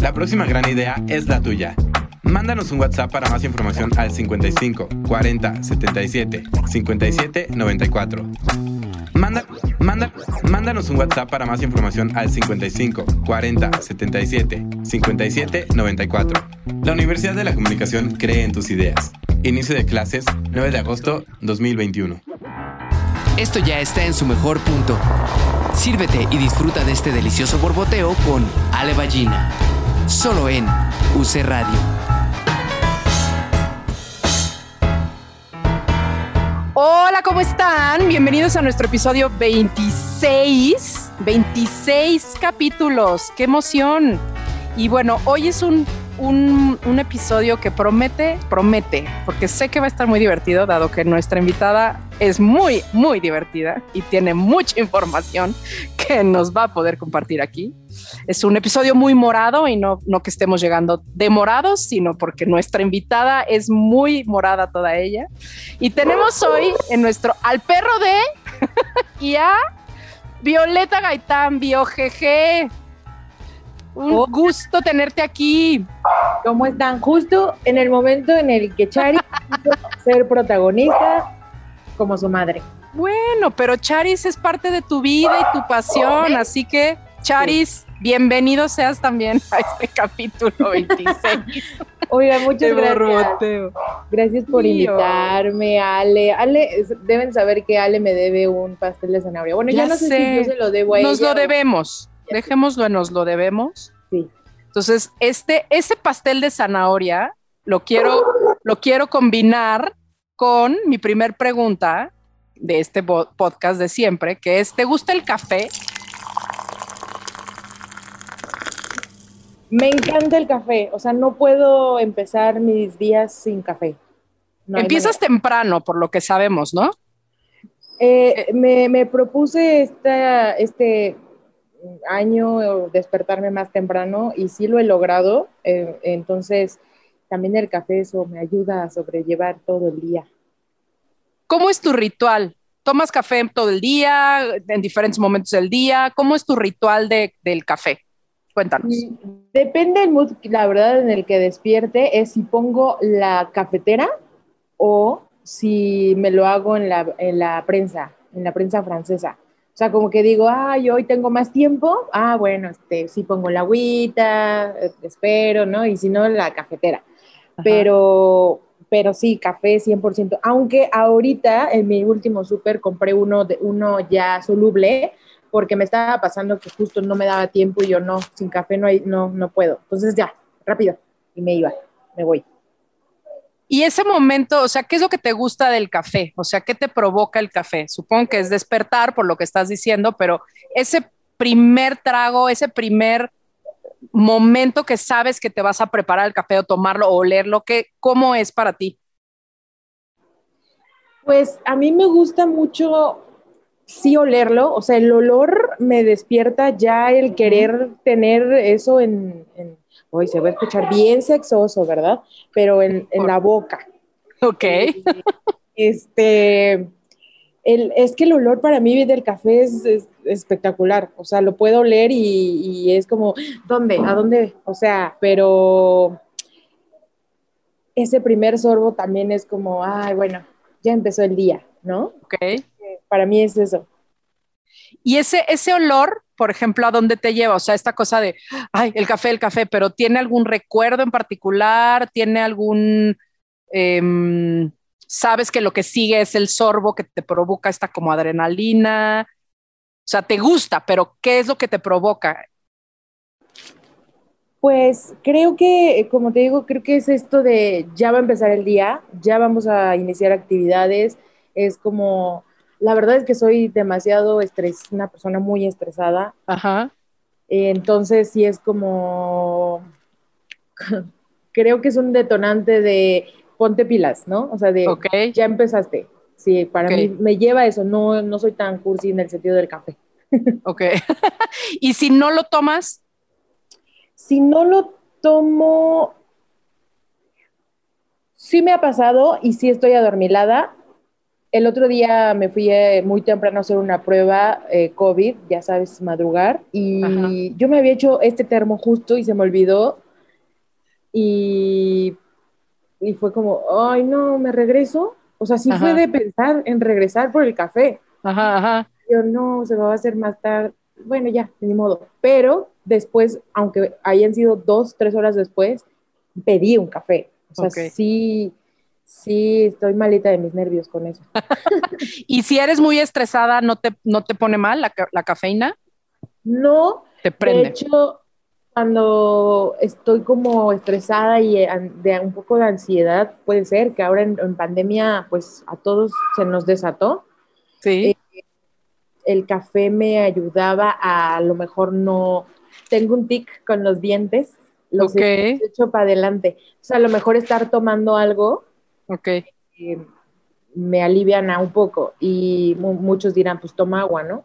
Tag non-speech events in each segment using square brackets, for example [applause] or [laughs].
La próxima gran idea es la tuya. Mándanos un WhatsApp para más información al 55 40 77 57 94. Manda, manda, mándanos un WhatsApp para más información al 55 40 77 57 94. La Universidad de la Comunicación cree en tus ideas. Inicio de clases 9 de agosto 2021. Esto ya está en su mejor punto. Sírvete y disfruta de este delicioso borboteo con Ale Ballina. Solo en UC Radio. Hola, ¿cómo están? Bienvenidos a nuestro episodio 26. 26 capítulos. ¡Qué emoción! Y bueno, hoy es un, un, episodio que promete, promete, porque sé que va a estar muy divertido, dado que nuestra invitada es muy, muy divertida y tiene mucha información que nos va a poder compartir aquí. Es un episodio muy morado y no, no que estemos llegando demorados, sino porque nuestra invitada es muy morada toda ella. Y tenemos hoy en nuestro al perro de [laughs] y a Violeta Gaitán, BioGG. Un oh. gusto tenerte aquí. ¿Cómo están? Justo en el momento en el que Chari ser protagonista como su madre. Bueno, pero Charis es parte de tu vida y tu pasión, así que Charis, bienvenido seas también a este capítulo 26. [laughs] Oiga, muchas gracias. Gracias por invitarme, Ale. Ale, deben saber que Ale me debe un pastel de zanahoria. Bueno, ya, no sé, si yo se lo debo a Nos lo debemos. Dejémoslo, nos lo debemos. Sí. Entonces, este, ese pastel de zanahoria lo quiero, lo quiero combinar con mi primer pregunta de este podcast de siempre, que es, ¿te gusta el café? Me encanta el café, o sea, no puedo empezar mis días sin café. No Empiezas temprano, por lo que sabemos, ¿no? Eh, me, me, propuse esta, este año despertarme más temprano y sí lo he logrado. Eh, entonces, también el café eso me ayuda a sobrellevar todo el día. ¿Cómo es tu ritual? ¿Tomas café todo el día, en diferentes momentos del día? ¿Cómo es tu ritual de, del café? Cuéntanos. Depende del mood, la verdad, en el que despierte, es si pongo la cafetera o si me lo hago en la, en la prensa, en la prensa francesa. O sea, como que digo, ay, hoy tengo más tiempo, ah, bueno, este, sí pongo la agüita, eh, espero, ¿no? Y si no, la cafetera. Pero, pero sí, café 100%. Aunque ahorita en mi último súper compré uno, de, uno ya soluble, porque me estaba pasando que justo no me daba tiempo y yo no, sin café no, hay, no, no puedo. Entonces ya, rápido. Y me iba, me voy. Y ese momento, o sea, ¿qué es lo que te gusta del café? O sea, ¿qué te provoca el café? Supongo que es despertar por lo que estás diciendo, pero ese primer trago, ese primer momento que sabes que te vas a preparar el café o tomarlo o olerlo, ¿qué, ¿cómo es para ti? Pues a mí me gusta mucho sí olerlo, o sea, el olor me despierta ya el querer tener eso en, en hoy se va a escuchar bien sexoso, ¿verdad? Pero en, en la boca. Ok. [laughs] Este, el, es que el olor para mí del café es, espectacular, o sea, lo puedo oler y, y, es como, ¿dónde? ¿A dónde? O sea, pero ese primer sorbo también es como, ay, bueno, ya empezó el día, ¿no? Ok. Para mí es eso. Y ese, ese olor, por ejemplo, ¿a dónde te lleva? O sea, esta cosa de, ay, el café, el café, pero ¿tiene algún recuerdo en particular? ¿Tiene algún... Eh, sabes que lo que sigue es el sorbo que te provoca esta como adrenalina? O sea, te gusta, pero ¿qué es lo que te provoca? Pues creo que, como te digo, creo que es esto de ya va a empezar el día, ya vamos a iniciar actividades, es como la verdad es que soy demasiado estres, una persona muy estresada. Ajá. Entonces sí es como creo que es un detonante de ponte pilas, ¿no? O sea, de ya empezaste. Sí, para mí me lleva eso, no, no soy tan cursi en el sentido del café. [laughs] Ok. [laughs] y si no lo tomas, Si no lo tomo, sí me ha pasado y sí estoy adormilada. El otro día me fui eh, muy temprano a hacer una prueba eh, COVID, ya sabes, madrugar, y Ajá. yo me había hecho este termo justo y se me olvidó. Y, y fue como, ay, no, me regreso. O sea, sí fue Ajá. de pensar en regresar por el café. ajá, ajá. Yo no, se me va a hacer más tarde. Bueno, ya, ni modo. Pero después, aunque hayan sido dos, tres horas después, pedí un café. O sea, Ok. sí, sí, estoy malita de mis nervios con eso. [laughs] Y si eres muy estresada, ¿no te, no te pone mal la, la cafeína? No, Te de prende. hecho, cuando estoy como estresada y an- de un poco de ansiedad, puede ser que ahora en, en pandemia, pues a todos se nos desató. sí. el café me ayudaba a, a lo mejor no, tengo un tic con los dientes, los Ok. he hecho para adelante. O sea, a lo mejor estar tomando algo ok. eh, me aliviana un poco y mu- muchos dirán, pues toma agua, ¿no?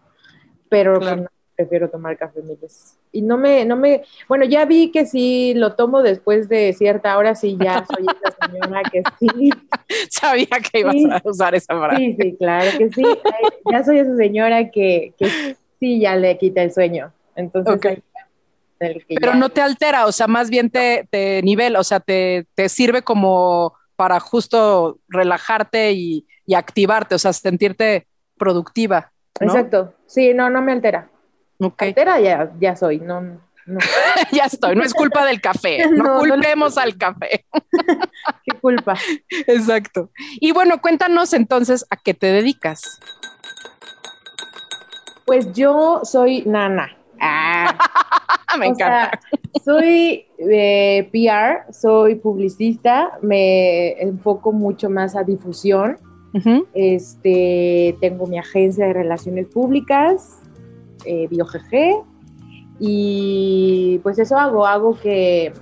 Pero pues, no, prefiero tomar café mil veces. Y no me, no me, bueno, ya vi que si lo tomo después de cierta hora, sí, ya soy esa señora que sí, [laughs] Sabía que ibas Sí. a usar esa frase. Sí, sí, claro que sí. Ay, Ya soy esa señora que, que sí ya le quita el sueño. Entonces, el que Pero ya- no te altera, o sea, más bien te, te nivela, o sea, te, te sirve como para justo relajarte y, y activarte, o sea, sentirte productiva. ¿no? Exacto. Sí, no, no me altera. Ok. Altera ya, ya soy, no, no. [laughs] ya estoy, no es culpa del café, [laughs] no, No, no le- culpemos al café. [laughs] Qué culpa. Exacto. Y bueno, cuéntanos entonces a qué te dedicas. Pues yo soy nana. Ah, [laughs] Me o encanta. sea, soy eh, PR, soy publicista, me enfoco mucho más a difusión. Este, tengo mi agencia de relaciones públicas, eh, BioGG, y pues eso hago, hago que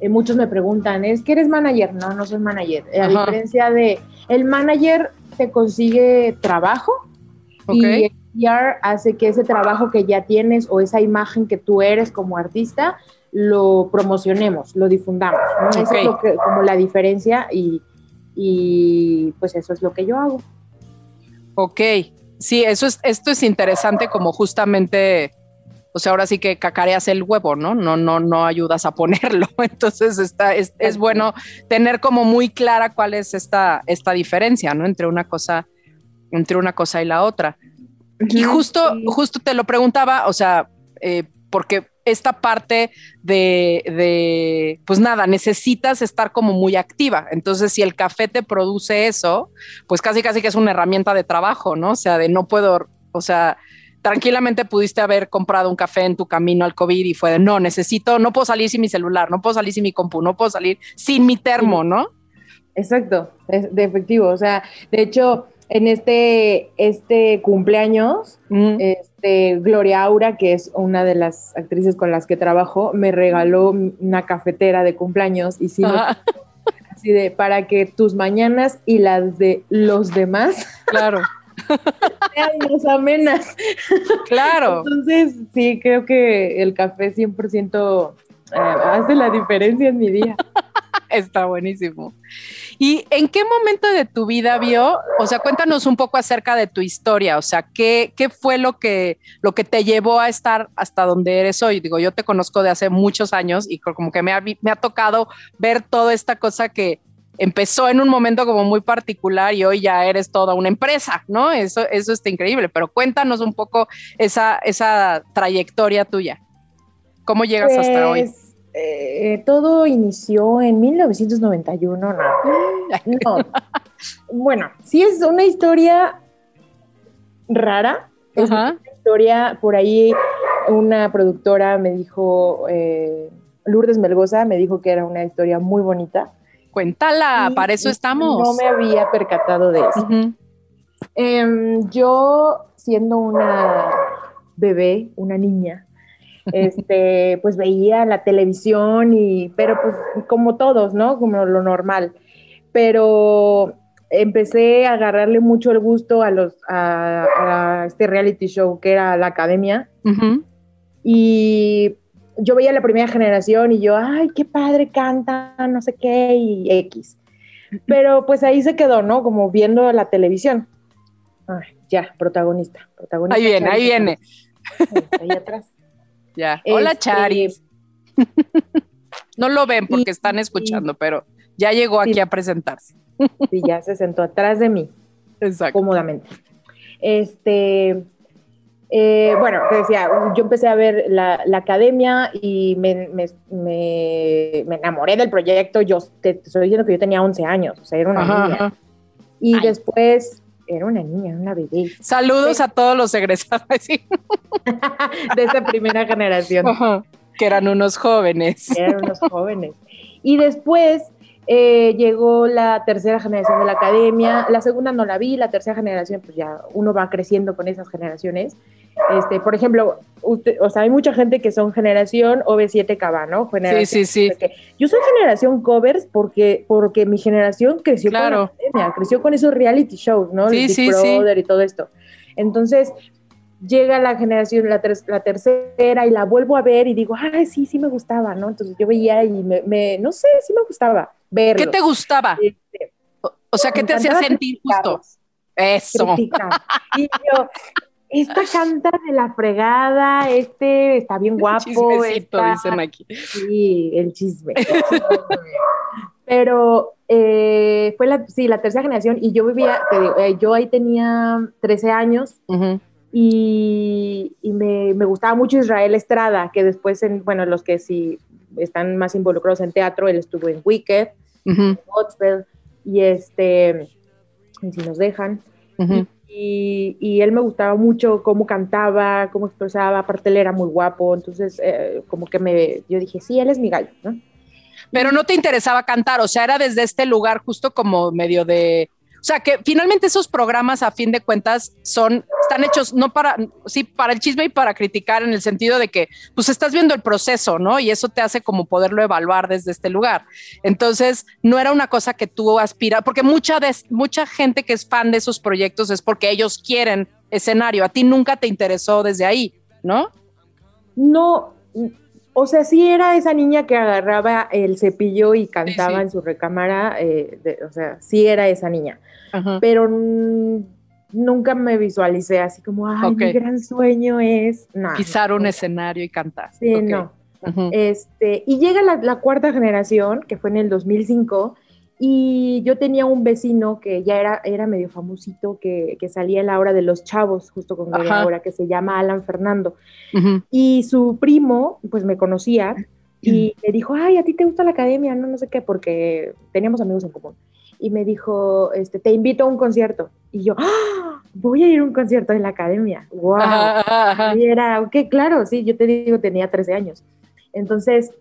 eh, muchos me preguntan, ¿es que eres manager? No, no soy manager. Eh, A diferencia de, el manager te consigue trabajo y PR hace que ese trabajo que ya tienes o esa imagen que tú eres como artista, lo promocionemos, lo difundamos. ¿no? Esa Ok. es lo que, como la diferencia y, y pues eso es lo que yo hago. Ok, sí, eso es, esto es interesante como justamente, o sea, ahora sí que cacareas el huevo, ¿no? No, no, no ayudas a ponerlo. [laughs] Entonces está, es, es bueno tener como muy clara cuál es esta, esta diferencia, ¿no? Entre una cosa, entre una cosa y la otra. Y justo, justo te lo preguntaba, o sea, eh, porque esta parte de, de, pues nada, necesitas estar como muy activa. Entonces, si el café te produce eso, pues casi, casi que es una herramienta de trabajo, ¿no? O sea, de no puedo, o sea, tranquilamente pudiste haber comprado un café en tu camino al COVID y fue de, no, necesito, no puedo salir sin mi celular, no puedo salir sin mi compu, no puedo salir sin mi termo, ¿no? Exacto, es de efectivo. O sea, de hecho, en este, este cumpleaños, Mm. este, Gloria Aura, que es una de las actrices con las que trabajo, me regaló una cafetera de cumpleaños y sí, Ajá, [laughs] así de para que tus mañanas y las de los demás [laughs] claro, sean más amenas. [laughs] claro. Entonces, sí, creo que el café 100% eh, hace la diferencia en mi día. Está buenísimo. ¿Y en qué momento de tu vida vio? O sea, cuéntanos un poco acerca de tu historia. O sea, ¿qué, qué fue lo que, lo que te llevó a estar hasta donde eres hoy? Digo, yo te conozco de hace muchos años y como que me ha, me ha tocado ver toda esta cosa que empezó en un momento como muy particular y hoy ya eres toda una empresa, ¿no? Eso, eso está increíble. Pero cuéntanos un poco esa, esa trayectoria tuya. ¿Cómo llegas hasta hoy? Eh, todo inició en 1991, no. [laughs] No. Bueno, sí es una historia rara. Es una historia, por ahí una productora me dijo, eh, Lourdes Melgoza me dijo que era una historia muy bonita. Cuéntala, Y para eso estamos. No me había percatado de eso. Em, yo, siendo una bebé, una niña, este, pues veía la televisión y, pero pues como todos, ¿no? Como lo normal. Pero empecé a agarrarle mucho el gusto a los, a, este reality show que era la academia. Y yo veía la primera generación y yo, ay, qué padre canta, no sé qué, y X. Pero pues ahí se quedó, ¿no? Como viendo la televisión. Ay, ya, protagonista, protagonista. Ahí viene, ahí viene. Ahí atrás. Ya. Hola, este, Charis. [laughs] no lo ven porque están escuchando, pero ya llegó aquí a presentarse. [laughs] Sí, ya se sentó atrás de mí. Exacto. Cómodamente. Este, eh, bueno, te decía, yo empecé a ver la, academia y me, enamoré del proyecto. Yo te, estoy diciendo que yo tenía 11 años, o sea, era una niña. Y después era una niña, una bebé. Saludos a todos los egresados [laughs] de esa primera generación. Que eran unos jóvenes. eran unos jóvenes. Y después eh, llegó la tercera generación de la academia, la segunda no la vi, la tercera generación, pues ya uno va creciendo con esas generaciones. Este, por ejemplo, o sea, hay mucha gente que son generación OV7 ¿no? sí, sí, sí. Yo soy generación covers porque, porque mi generación creció con la academia, creció con esos reality shows, ¿no? Sí, sí, Brother y todo esto. Entonces, llega la generación, la, la, tercera, y la vuelvo a ver y digo, ay, sí, sí me gustaba, ¿no? Entonces yo veía y me, no sé, sí me gustaba. ¿Qué te gustaba? Este, o sea, ¿qué te hacía sentir justo? Eso. Y yo, esta [laughs] canta de la fregada, este está bien guapo. dicen aquí. Sí, el chisme. Pero eh, fue la, sí, la tercera generación y yo vivía, eh, yo ahí tenía 13 años y, me, gustaba mucho Israel Estrada, que después, en, bueno, los que sí están más involucrados en teatro, él estuvo en Wicked, en y este, si nos dejan. y, él me gustaba mucho cómo cantaba, cómo expresaba, aparte él era muy guapo, entonces eh, como que me, yo dije, sí, él es mi gallo, ¿no? Pero no te interesaba cantar, o sea, era desde este lugar justo como medio de sea, que finalmente esos programas, a fin de cuentas, son, están hechos no para, sí, para el chisme y para criticar en el sentido de que, pues estás viendo el proceso, ¿no? Y eso te hace como poderlo evaluar desde este lugar. Entonces, no era una cosa que tú aspiras, porque mucha, de, mucha gente que es fan de esos proyectos es porque ellos quieren escenario. A ti nunca te interesó desde ahí, ¿no? No, o sea, sí era esa niña que agarraba el cepillo y cantaba en su recámara, eh, o sea, sí era esa niña. Pero nunca me visualicé así como, ay, mi gran sueño es... Pisar un escenario y cantar. Sí, no. este, y llega la, cuarta generación, que fue en el 2005, y yo tenía un vecino que ya era, era medio famosito, que, salía en la hora de los chavos, justo con la hora, que se llama Alan Fernando. Y su primo, pues me conocía, y me dijo, ay, a ti te gusta la academia, no, no sé qué, porque teníamos amigos en común y me dijo, este, te invito a un concierto. Y yo, ¡Ah! voy a ir a un concierto en la academia. ¡Wow! [laughs] Y era, ok, claro, sí, yo te digo, tenía 13 años. Entonces,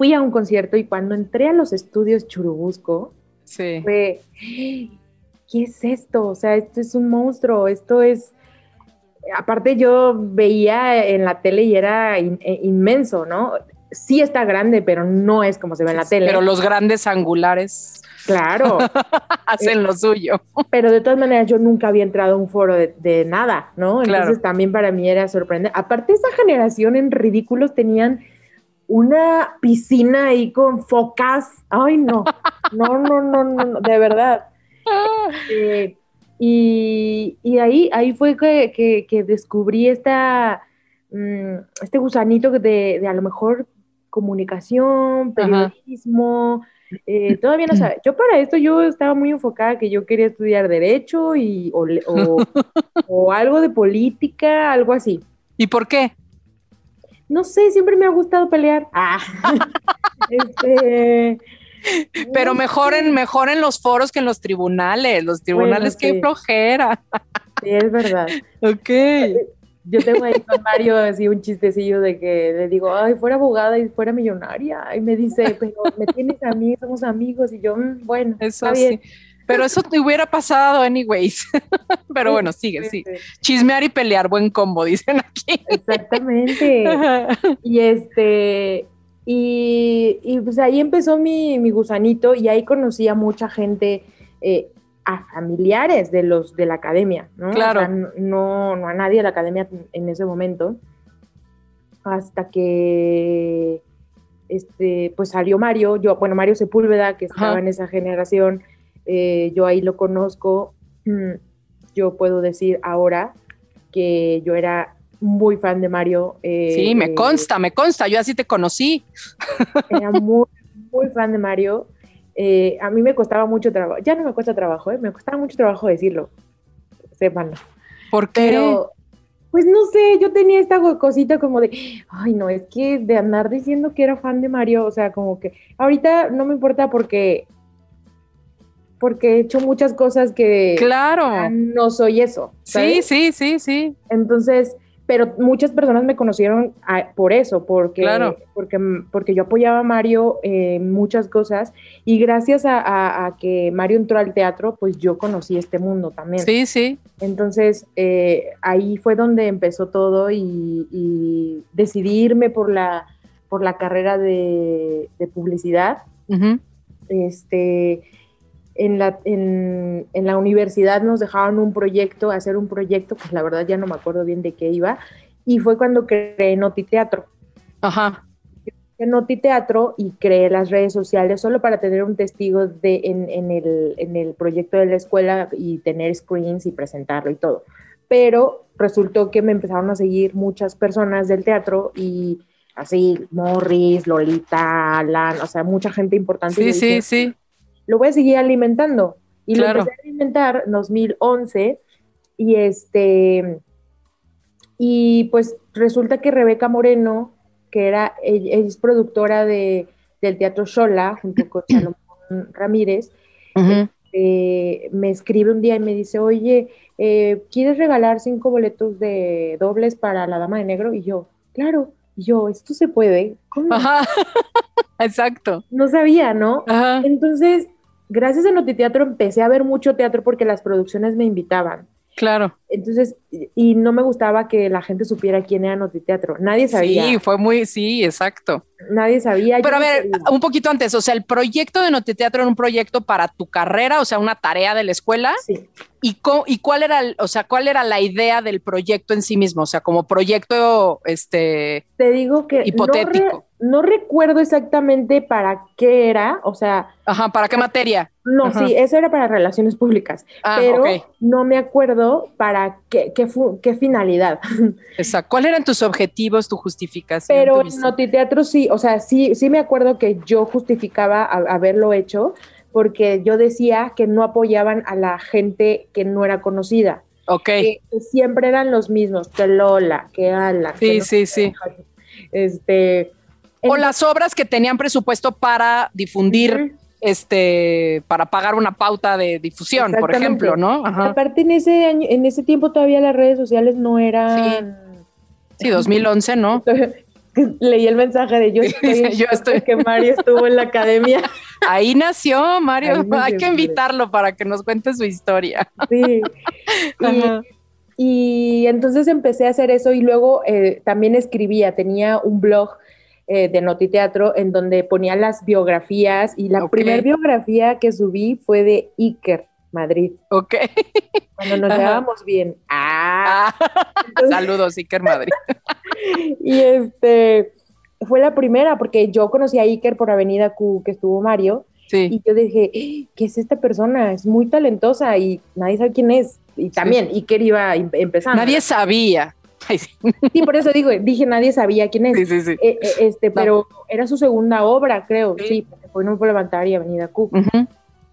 fui a un concierto y cuando entré a los estudios Churubusco, sí. fue, ¿qué es esto? O sea, esto es un monstruo, esto es... Aparte yo veía en la tele y era eh, inmenso, ¿no? Sí está grande, pero no es como se ve en la tele. Pero los grandes angulares Claro. [laughs] Hacen lo suyo. Pero de todas maneras, yo nunca había entrado a un foro de, nada, ¿no? Entonces también para mí era sorprendente. Aparte, esa generación en ridículos tenían una piscina ahí con focas. Ay, no. No, no, no, no, de verdad. [laughs] Eh, y, ahí, ahí fue que, descubrí esta, mm, este gusanito de, de a lo mejor comunicación, periodismo. Eh, todavía no sabe. Yo para esto yo estaba muy enfocada que yo quería estudiar derecho y, o, [laughs] algo de política, algo así. ¿Y por qué? No sé, siempre me ha gustado pelear. Ah. [laughs] este, Pero mejor en, mejor en los foros que en los tribunales. Los tribunales, que qué flojera. Sí, es verdad. ok. Yo tengo ahí con Mario así un chistecillo de que le digo, ay, fuera abogada y fuera millonaria. Y me dice, pero me tienes a mí, somos amigos. Y yo, mm, bueno, Eso está bien. Pero eso te hubiera pasado anyways. [laughs] Pero bueno, sigue, sí. Chismear y pelear, buen combo, dicen aquí. Exactamente. [laughs] y este, y, pues ahí empezó mi, gusanito y ahí conocí a mucha gente, eh, a familiares de los de la academia, ¿no? Claro. no, no a nadie de la academia en ese momento. Hasta que este, pues salió Mario, yo, bueno, Mario Sepúlveda, que estaba en esa generación, eh, yo ahí lo conozco, mm, yo puedo decir ahora que yo era muy fan de Mario. Eh, sí, me eh, consta, me consta, yo así te conocí. Era muy, muy fan de Mario. a mí me costaba mucho trabajo, ya no me cuesta trabajo, me costaba mucho trabajo decirlo, sepan. ¿Por qué? Pero pues no sé, yo tenía esta cosita como de, ay, no, es que de andar diciendo que era fan de Mario, o sea, como que ahorita no me importa porque porque he hecho muchas cosas que claro. no soy eso. Sí, sí, sí, sí. Entonces, pero muchas personas me conocieron por eso, porque, porque, porque yo apoyaba a Mario en muchas cosas y gracias a, que Mario entró al teatro, pues yo conocí este mundo también. Sí, sí. Entonces eh, ahí fue donde empezó todo y, y decidí irme por la, por la carrera de, publicidad. Este en la, en, la universidad nos dejaban un proyecto, hacer un proyecto, pues la verdad ya no me acuerdo bien de qué iba, y fue cuando creé Noti Teatro. Ajá. Noti Teatro y creé las redes sociales solo para tener un testigo de, en, el, en el proyecto de la escuela y tener screens y presentarlo y todo. Pero resultó que me empezaron a seguir muchas personas del teatro y así, Morris, Lolita, Alan, o sea, mucha gente importante. Sí, sí, sí lo voy a seguir alimentando. Y lo empecé a alimentar en 2011 y este, y pues resulta que Rebeca Moreno, que era, ella, es productora de, del Teatro Shola, junto con [clears throat] Salomón Ramírez, este, me escribe un día y me dice, oye, eh, ¿quieres regalar cinco boletos de dobles para la Dama de Negro? Y yo, claro, y yo, ¿esto se puede? ¿Cómo? Ajá. [laughs] Exacto. No sabía, ¿no? Ajá. Entonces gracias a Notiteatro empecé a ver mucho teatro porque las producciones me invitaban. Claro. Entonces, y no me gustaba que la gente supiera quién era Notiteatro. Nadie sabía. Sí, fue muy, sí, exacto. Nadie sabía. Pero a ver, un poquito antes, o sea, el proyecto de Notiteatro era un proyecto para tu carrera, o sea, una tarea de la escuela. Sí. ¿Y, y cuál era, o sea, cuál era la idea del proyecto en sí mismo? O sea, como proyecto, este... Te digo que... Hipotético no recuerdo exactamente para qué era, o sea... Ajá, ¿para qué materia? No, sí, eso era para relaciones públicas, ah, pero no me acuerdo para qué, qué, qué, finalidad. [laughs] Exacto. ¿Cuáles eran tus objetivos, tu justificación? Pero en Notiteatro sí, o sea, sí, sí me acuerdo que yo justificaba haberlo hecho porque yo decía que no apoyaban a la gente que no era conocida. Ok. Que, siempre eran los mismos, que Lola, que Ala. Sí, sí, sí. Este o las obras que tenían presupuesto para difundir, este, para pagar una pauta de difusión, por ejemplo, ¿no? Aparte en ese año, en ese tiempo todavía las redes sociales no eran. Sí, sí 2011, ¿no? [laughs] Leí el mensaje de yo [laughs] estoy, yo estoy que Mario estuvo en la academia. [laughs] Ahí nació Mario, hay que invitarlo para que nos cuente su historia. Sí. Y, entonces empecé a hacer eso y luego eh, también escribía, tenía un blog eh, de Notiteatro en donde ponía las biografías y la primera biografía que subí fue de Iker Madrid. Ok. Cuando nos llevábamos bien. Ah. [laughs] Saludos, Iker Madrid. [laughs] y este fue la primera porque yo conocí a Iker por Avenida Q que estuvo Mario. Sí. Y yo dije, ¿qué es esta persona? Es muy talentosa y nadie sabe quién es. Y también Iker iba empezando. Nadie sabía. Sí. por eso digo, dije, nadie sabía quién es. Sí, sí, sí. Eh, eh, este, pero era su segunda obra, creo, sí, porque fue No puedo levantar y Avenida Q.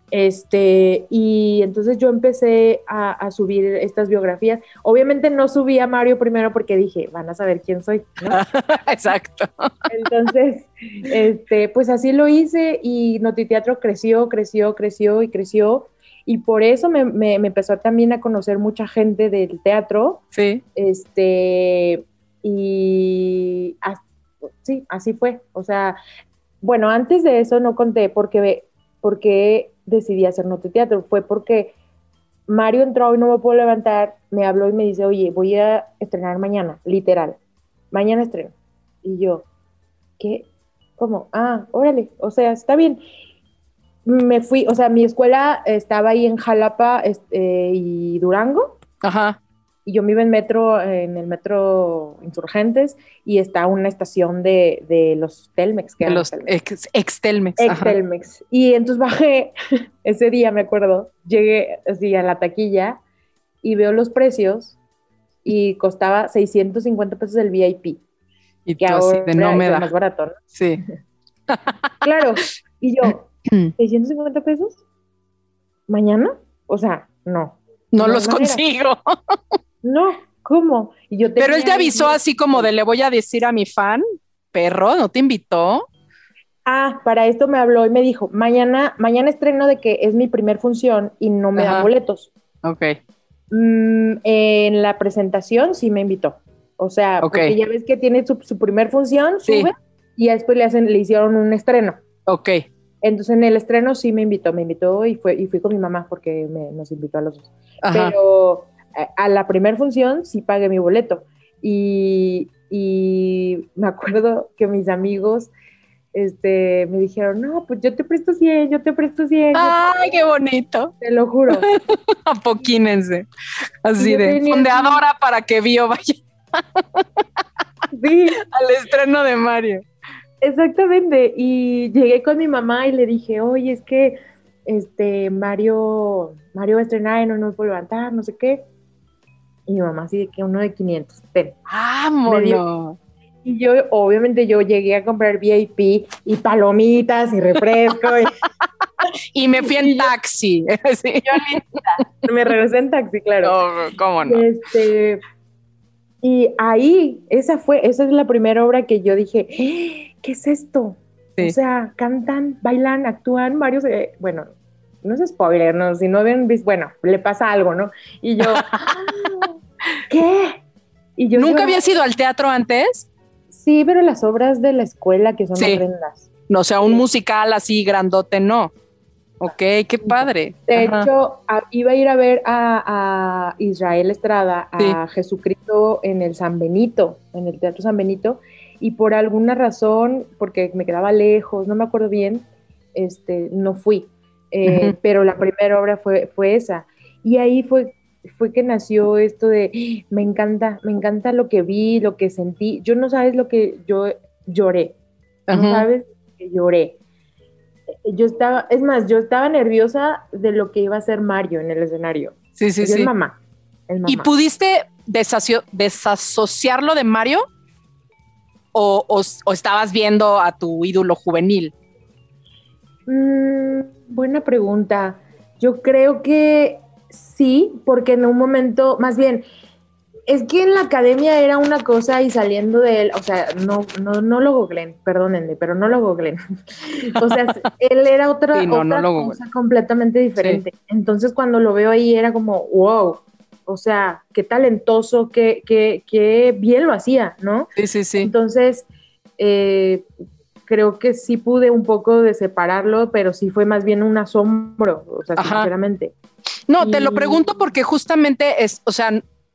Este, y entonces yo empecé a, subir estas biografías. Obviamente no subí a Mario primero porque dije, van a saber quién soy, [laughs] Exacto. Entonces, este, pues así lo hice y Notiteatro creció, creció, creció y creció y por eso me, me, empezó también a conocer mucha gente del teatro. Sí. Este, y sí, así fue. O sea, bueno, antes de eso no conté porque, porque decidí hacer Note Teatro? Fue porque Mario entró y no me puedo levantar, me habló y me dice, oye, voy a estrenar mañana, literal. Mañana estreno. Y yo, ¿qué? ¿Cómo? Ah, órale, o sea, está bien. Me fui, o sea, mi escuela estaba ahí en Jalapa este, y Durango. Ajá. Y yo me iba en metro, en el metro Insurgentes, y está una estación de, de los Telmex. Que los Telmex. ex, ex Telmex. ajá. Ex-Telmex. Y entonces bajé, [laughs] ese día me acuerdo, llegué así a la taquilla y veo los precios y costaba 650 pesos el VIP, Y que tú así ahora de no me da. más barato, ¿no? Sí. Claro, [laughs] y yo, ¿650 pesos? ¿Mañana? O sea, no. No No los manera. consigo. [laughs] No, ¿cómo? Y yo Pero él te avisó ahí- así como de le voy a decir a mi fan, perro, ¿no te invitó? Ah, para esto me habló y me dijo, mañana, mañana estreno de que es mi primer función y no me Ajá. dan boletos. Ok. Mm, en la presentación sí me invitó. O sea, porque ya ves que tiene su, su primer función, Sí. sube, y después le, hacen, le hicieron un estreno. Ok. Entonces en el estreno sí me invitó, me invitó y, fue, y fui con mi mamá porque me- nos invitó a los dos. Ajá. Pero a, a la primera función sí pagué mi boleto. Y, y me acuerdo que mis amigos este, me dijeron, no, pues yo te presto 100, yo te presto 100, yo Ay, qué bonito. te lo juro. [laughs] Apoquínense. Así de fondeadora para que Bio vaya Sí, [laughs] al estreno de Mario. Exactamente, y llegué con mi mamá y le dije, oye, es que este Mario, Mario va a estrenar y no nos puedo levantar, no sé qué. Y mi mamá así de que uno de 500, ten. Vámonos. Y yo, obviamente, yo llegué a comprar VIP y palomitas y refresco y [laughs] Y me fui en taxi. [laughs] Sí. me regresé en taxi, claro. No, ¿Cómo no? Este, y ahí, esa fue, esa es la primera obra que yo dije, "¡Ah! ¿Qué es esto? Sí. O sea, cantan, bailan, actúan, varios, eh, bueno, no es spoiler, ¿no? Si no ven, vis- bueno, le pasa algo, ¿no? Y yo, [laughs] "Ah, ¿qué? Y yo ¿Nunca habías ido al teatro antes? Sí, pero las obras de la escuela que son Sí. horrendas. No, o sea, un Sí. musical así grandote, no. Ok, qué padre. De Ajá. hecho, a- iba a ir a ver a, a Israel Estrada, a Jesucristo en el San Benito, en el Teatro San Benito, y por alguna razón, porque me quedaba lejos, no me acuerdo bien, este, no fui. Eh, Ujú. Pero la primera obra fue, fue esa. Y ahí fue, fue que nació esto de, "Ah, me encanta, me encanta lo que vi, lo que sentí. Yo no sabes lo que yo lloré, no sabes que lloré. Yo estaba, es más, yo estaba nerviosa de lo que iba a hacer Mario en el escenario. Sí, sí, Yo sí. el mamá. El mamá. ¿Y pudiste desasociarlo de Mario? O, o- o estabas viendo a tu ídolo juvenil? Mm, buena pregunta. Yo creo que sí, porque en un momento, más bien, es que en la academia era una cosa y saliendo de él, o sea, no, no, no lo googleen, perdónenme, pero no lo googleen. [laughs] o sea, él era otra, Sí, no, cosa completamente diferente. Entonces, cuando lo veo ahí era como, wow, o sea, qué talentoso, qué, qué, qué bien lo hacía, ¿no? Sí, sí, sí. Entonces, eh, creo que sí pude un poco de separarlo, pero sí fue más bien un asombro, o sea, Ajá. sinceramente. No, te lo pregunto porque justamente es, o sea,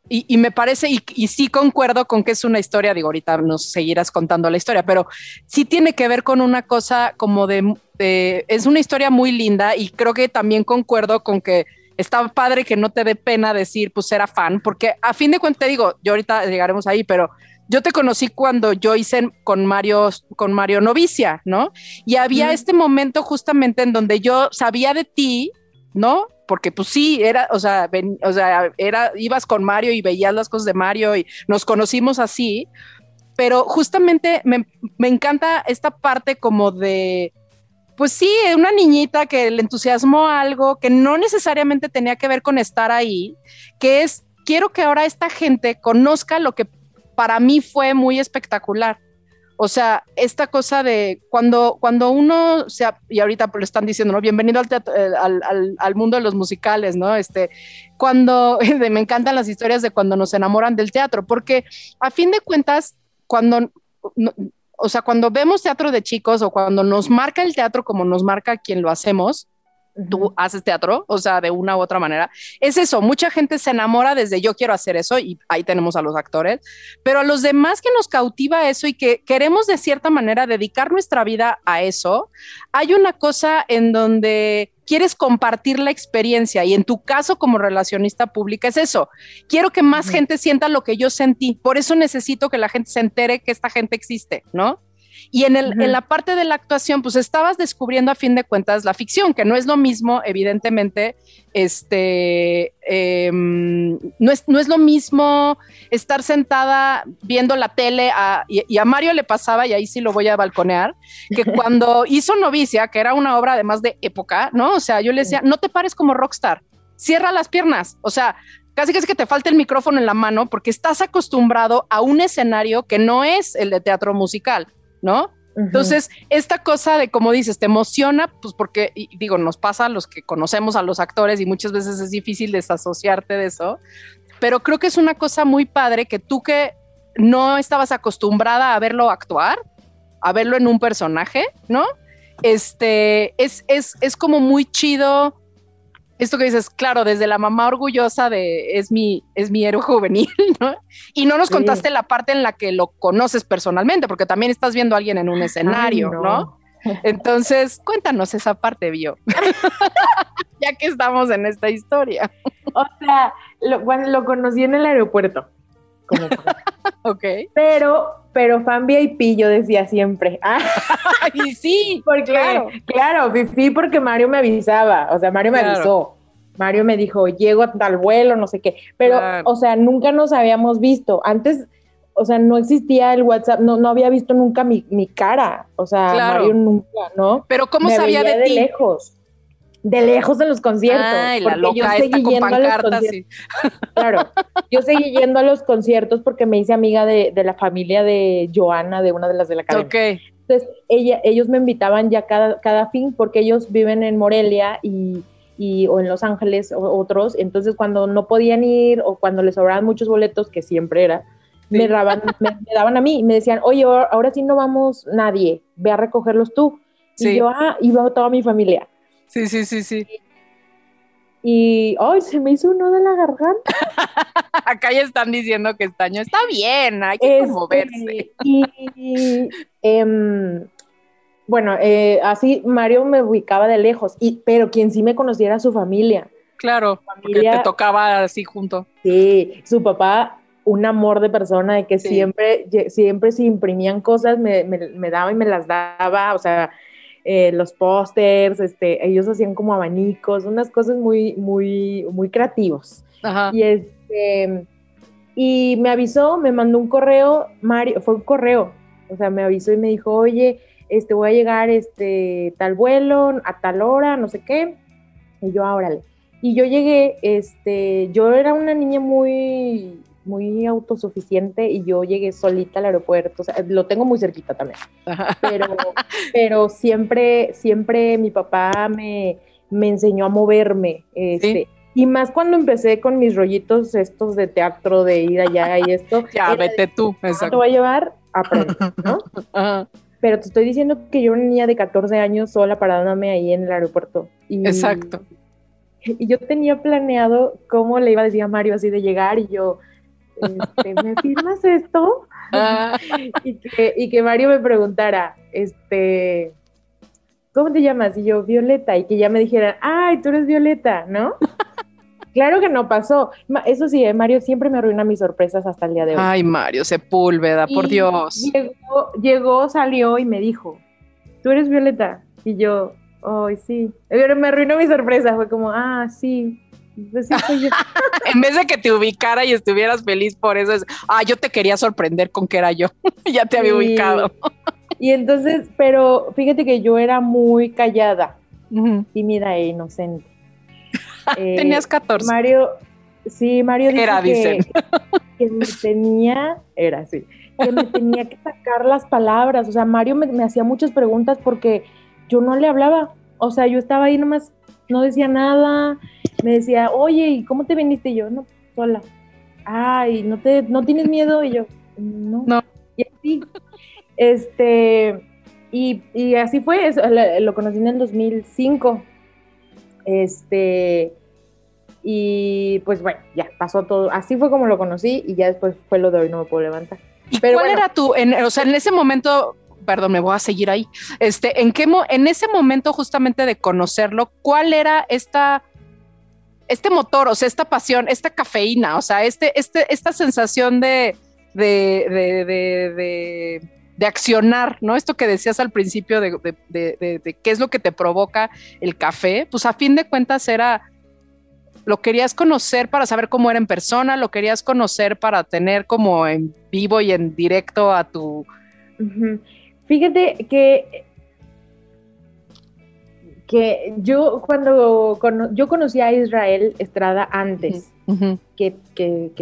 y, y me parece, y, y sí concuerdo con que es una historia, digo, ahorita nos seguirás contando la historia, pero sí tiene que ver con una cosa como de, de- es una historia muy linda y creo que también concuerdo con que está padre que no te dé pena decir, pues era fan, porque a fin de cuentas, te digo, yo ahorita llegaremos ahí, pero yo te conocí cuando yo hice con Mario, con Mario Novicia, ¿no? Y había este momento justamente en donde yo sabía de ti, ¿no? Porque pues sí, era, o sea, ven- o sea, era, ibas con Mario y veías las cosas de Mario y nos conocimos así, pero justamente me, me encanta esta parte como de, pues sí, una niñita que le entusiasmó algo que no necesariamente tenía que ver con estar ahí, que es, quiero que ahora esta gente conozca lo que para mí fue muy espectacular. O sea, esta cosa de cuando, cuando uno se, y ahorita lo están diciendo, ¿no? Bienvenido eh, al, al- mundo de los musicales, ¿no? Este, cuando, [laughs] me encantan las historias de cuando nos enamoran del teatro, porque a fin de cuentas, cuando, o sea, cuando vemos teatro de chicos o cuando nos marca el teatro como nos marca quien lo hacemos, tú haces teatro, o sea, de una u otra manera. Es eso, mucha gente se enamora desde yo quiero hacer eso y ahí tenemos a los actores, pero a los demás que nos cautiva eso y que queremos de cierta manera dedicar nuestra vida a eso, hay una cosa en donde quieres compartir la experiencia y en tu caso como relacionista pública es eso. Quiero que más gente sienta lo que yo sentí. Por eso necesito que la gente se entere que esta gente existe, ¿no? Y en, el, en la parte de la actuación, pues estabas descubriendo a fin de cuentas la ficción, que no es lo mismo, evidentemente, este, em, no, es, no es lo mismo estar sentada viendo la tele y, a Mario le pasaba, y ahí sí lo voy a balconear, que [laughs] cuando hizo Novicia, que era una obra además de época, ¿no? O sea, yo le decía, no te pares como rockstar, cierra las piernas, o sea, casi casi que te falta el micrófono en la mano porque estás acostumbrado a un escenario que no es el de teatro musical. ¿No? Entonces, esta cosa de, como dices, te emociona, pues porque, digo, nos pasa a los que conocemos a los actores y muchas veces es difícil desasociarte de eso, pero creo que es una cosa muy padre que tú que no estabas acostumbrada a verlo actuar, a verlo en un personaje, ¿no? Este, es, es, es como muy chido esto que dices, claro, desde la mamá orgullosa de es mi, es mi héroe [laughs] juvenil, ¿no? Y no nos contaste la parte en la que lo conoces personalmente, porque también estás viendo a alguien en un escenario, no. [laughs] Entonces, cuéntanos esa parte, Bio, [laughs] ya que estamos en esta historia. O sea, lo, bueno, lo conocí en el aeropuerto. Como ok. Pero, pero fan VIP yo decía siempre. [laughs] Ah, [laughs] y sí, porque, claro, claro, fui porque Mario me avisaba, o sea, Mario me avisó. Mario me dijo, llego a tal vuelo, no sé qué. Pero, o sea, nunca nos habíamos visto. Antes, o sea, no existía el WhatsApp, no, no había visto nunca mi, mi cara. O sea, Mario nunca, ¿no? Pero ¿cómo sabía de, de lejos de lejos en los conciertos. Ay, la loca yo seguí yendo a los conciertos. [laughs] Claro, yo seguí yendo a los conciertos porque me hice amiga de, la familia de Joana, de una de las de la academia. Ok. Entonces, ella, ellos me invitaban ya cada, cada fin porque ellos viven en Morelia y, o en Los Ángeles o otros. Entonces, cuando no podían ir o cuando les sobraban muchos boletos, que siempre era, me, daban, me, daban a mí y me decían, oye, ahora sí no vamos nadie, ve a recogerlos tú. Y yo, ah, iba toda mi familia. Sí, sí, sí, sí. Y, ¡ay! se me hizo uno de la garganta. [laughs] Acá ya están diciendo que estaño está bien, hay que este, moverse. Y, em, bueno, eh, así Mario me ubicaba de lejos, y, pero quien sí me conocía era su familia. Claro, porque te tocaba así junto. Sí, su papá, un amor de persona, de que siempre, siempre se imprimían cosas, me, me daba y me las daba, o sea, eh, los pósters, este, ellos hacían como abanicos, unas cosas muy, muy, muy creativos. Y este, y me avisó, me mandó un correo, Mario, fue un correo, o sea, me avisó y me dijo, oye, este, voy a llegar, este, tal vuelo, a tal hora, no sé qué, y yo, órale. Y yo llegué, este, yo era una niña muy, muy autosuficiente y yo llegué solita al aeropuerto, o sea, lo tengo muy cerquita también, pero, [laughs] pero siempre, siempre mi papá me, me enseñó a moverme, este, y más cuando empecé con mis rollitos estos de teatro, de ir allá y esto. [laughs] ya, vete tú, ah, exacto. Te voy a llevar, aprende, ¿no? [laughs] Pero te estoy diciendo que yo era una niña de 14 años sola parándome ahí en el aeropuerto. Y, exacto. Y yo tenía planeado cómo le iba a decir a Mario así de llegar y yo, este, ¿me firmas esto? Ah. [laughs] y, que, y que Mario me preguntara, este, ¿cómo te llamas? Y yo, Violeta, y que ya me dijeran, ay, tú eres Violeta, ¿no? [laughs] Claro que no pasó. Eso sí, eh, Mario siempre me arruina mis sorpresas hasta el día de hoy. Ay, Mario, Sepúlveda, por Dios. Llegó, llegó, salió y me dijo, ¿tú eres Violeta? Y yo, ay, sí. Pero me arruinó mi sorpresa. Fue como, ah, sí. Pues [laughs] en vez de que te ubicara y estuvieras feliz por eso, es, ah, yo te quería sorprender con que era yo, [laughs] ya te había ubicado. y entonces, pero fíjate que yo era muy callada, tímida e inocente. [laughs] Tenías 14. Eh, Mario, sí, Mario era, que, dicen. que me tenía, era así, que me tenía que sacar las palabras, o sea, Mario me, me hacía muchas preguntas porque yo no le hablaba, o sea, yo estaba ahí nomás, no decía nada, me decía, oye, ¿y cómo te viniste? Y yo, no, sola. Ay, ¿no, te, ¿no tienes miedo? Y yo, no. No. Y así, este, y, y así fue, lo, conocí en el 2005. Este, y pues bueno, ya pasó todo. Así fue como lo conocí y ya después fue lo de hoy no me puedo levantar. ¿Y cuál era tu, en, o sea, en ese momento, perdón, me voy a seguir ahí, este, ¿en qué, en ese momento justamente de conocerlo, cuál era esta, este motor, o sea, esta pasión, esta cafeína, o sea, este, este, esta sensación de, de, de, de, accionar, ¿no? Esto que decías al principio de, de, qué es lo que te provoca el café, pues a fin de cuentas era lo querías conocer para saber cómo era en persona, lo querías conocer para tener como en vivo y en directo a tu... Fíjate que, que yo cuando yo conocí a Israel Estrada antes, que,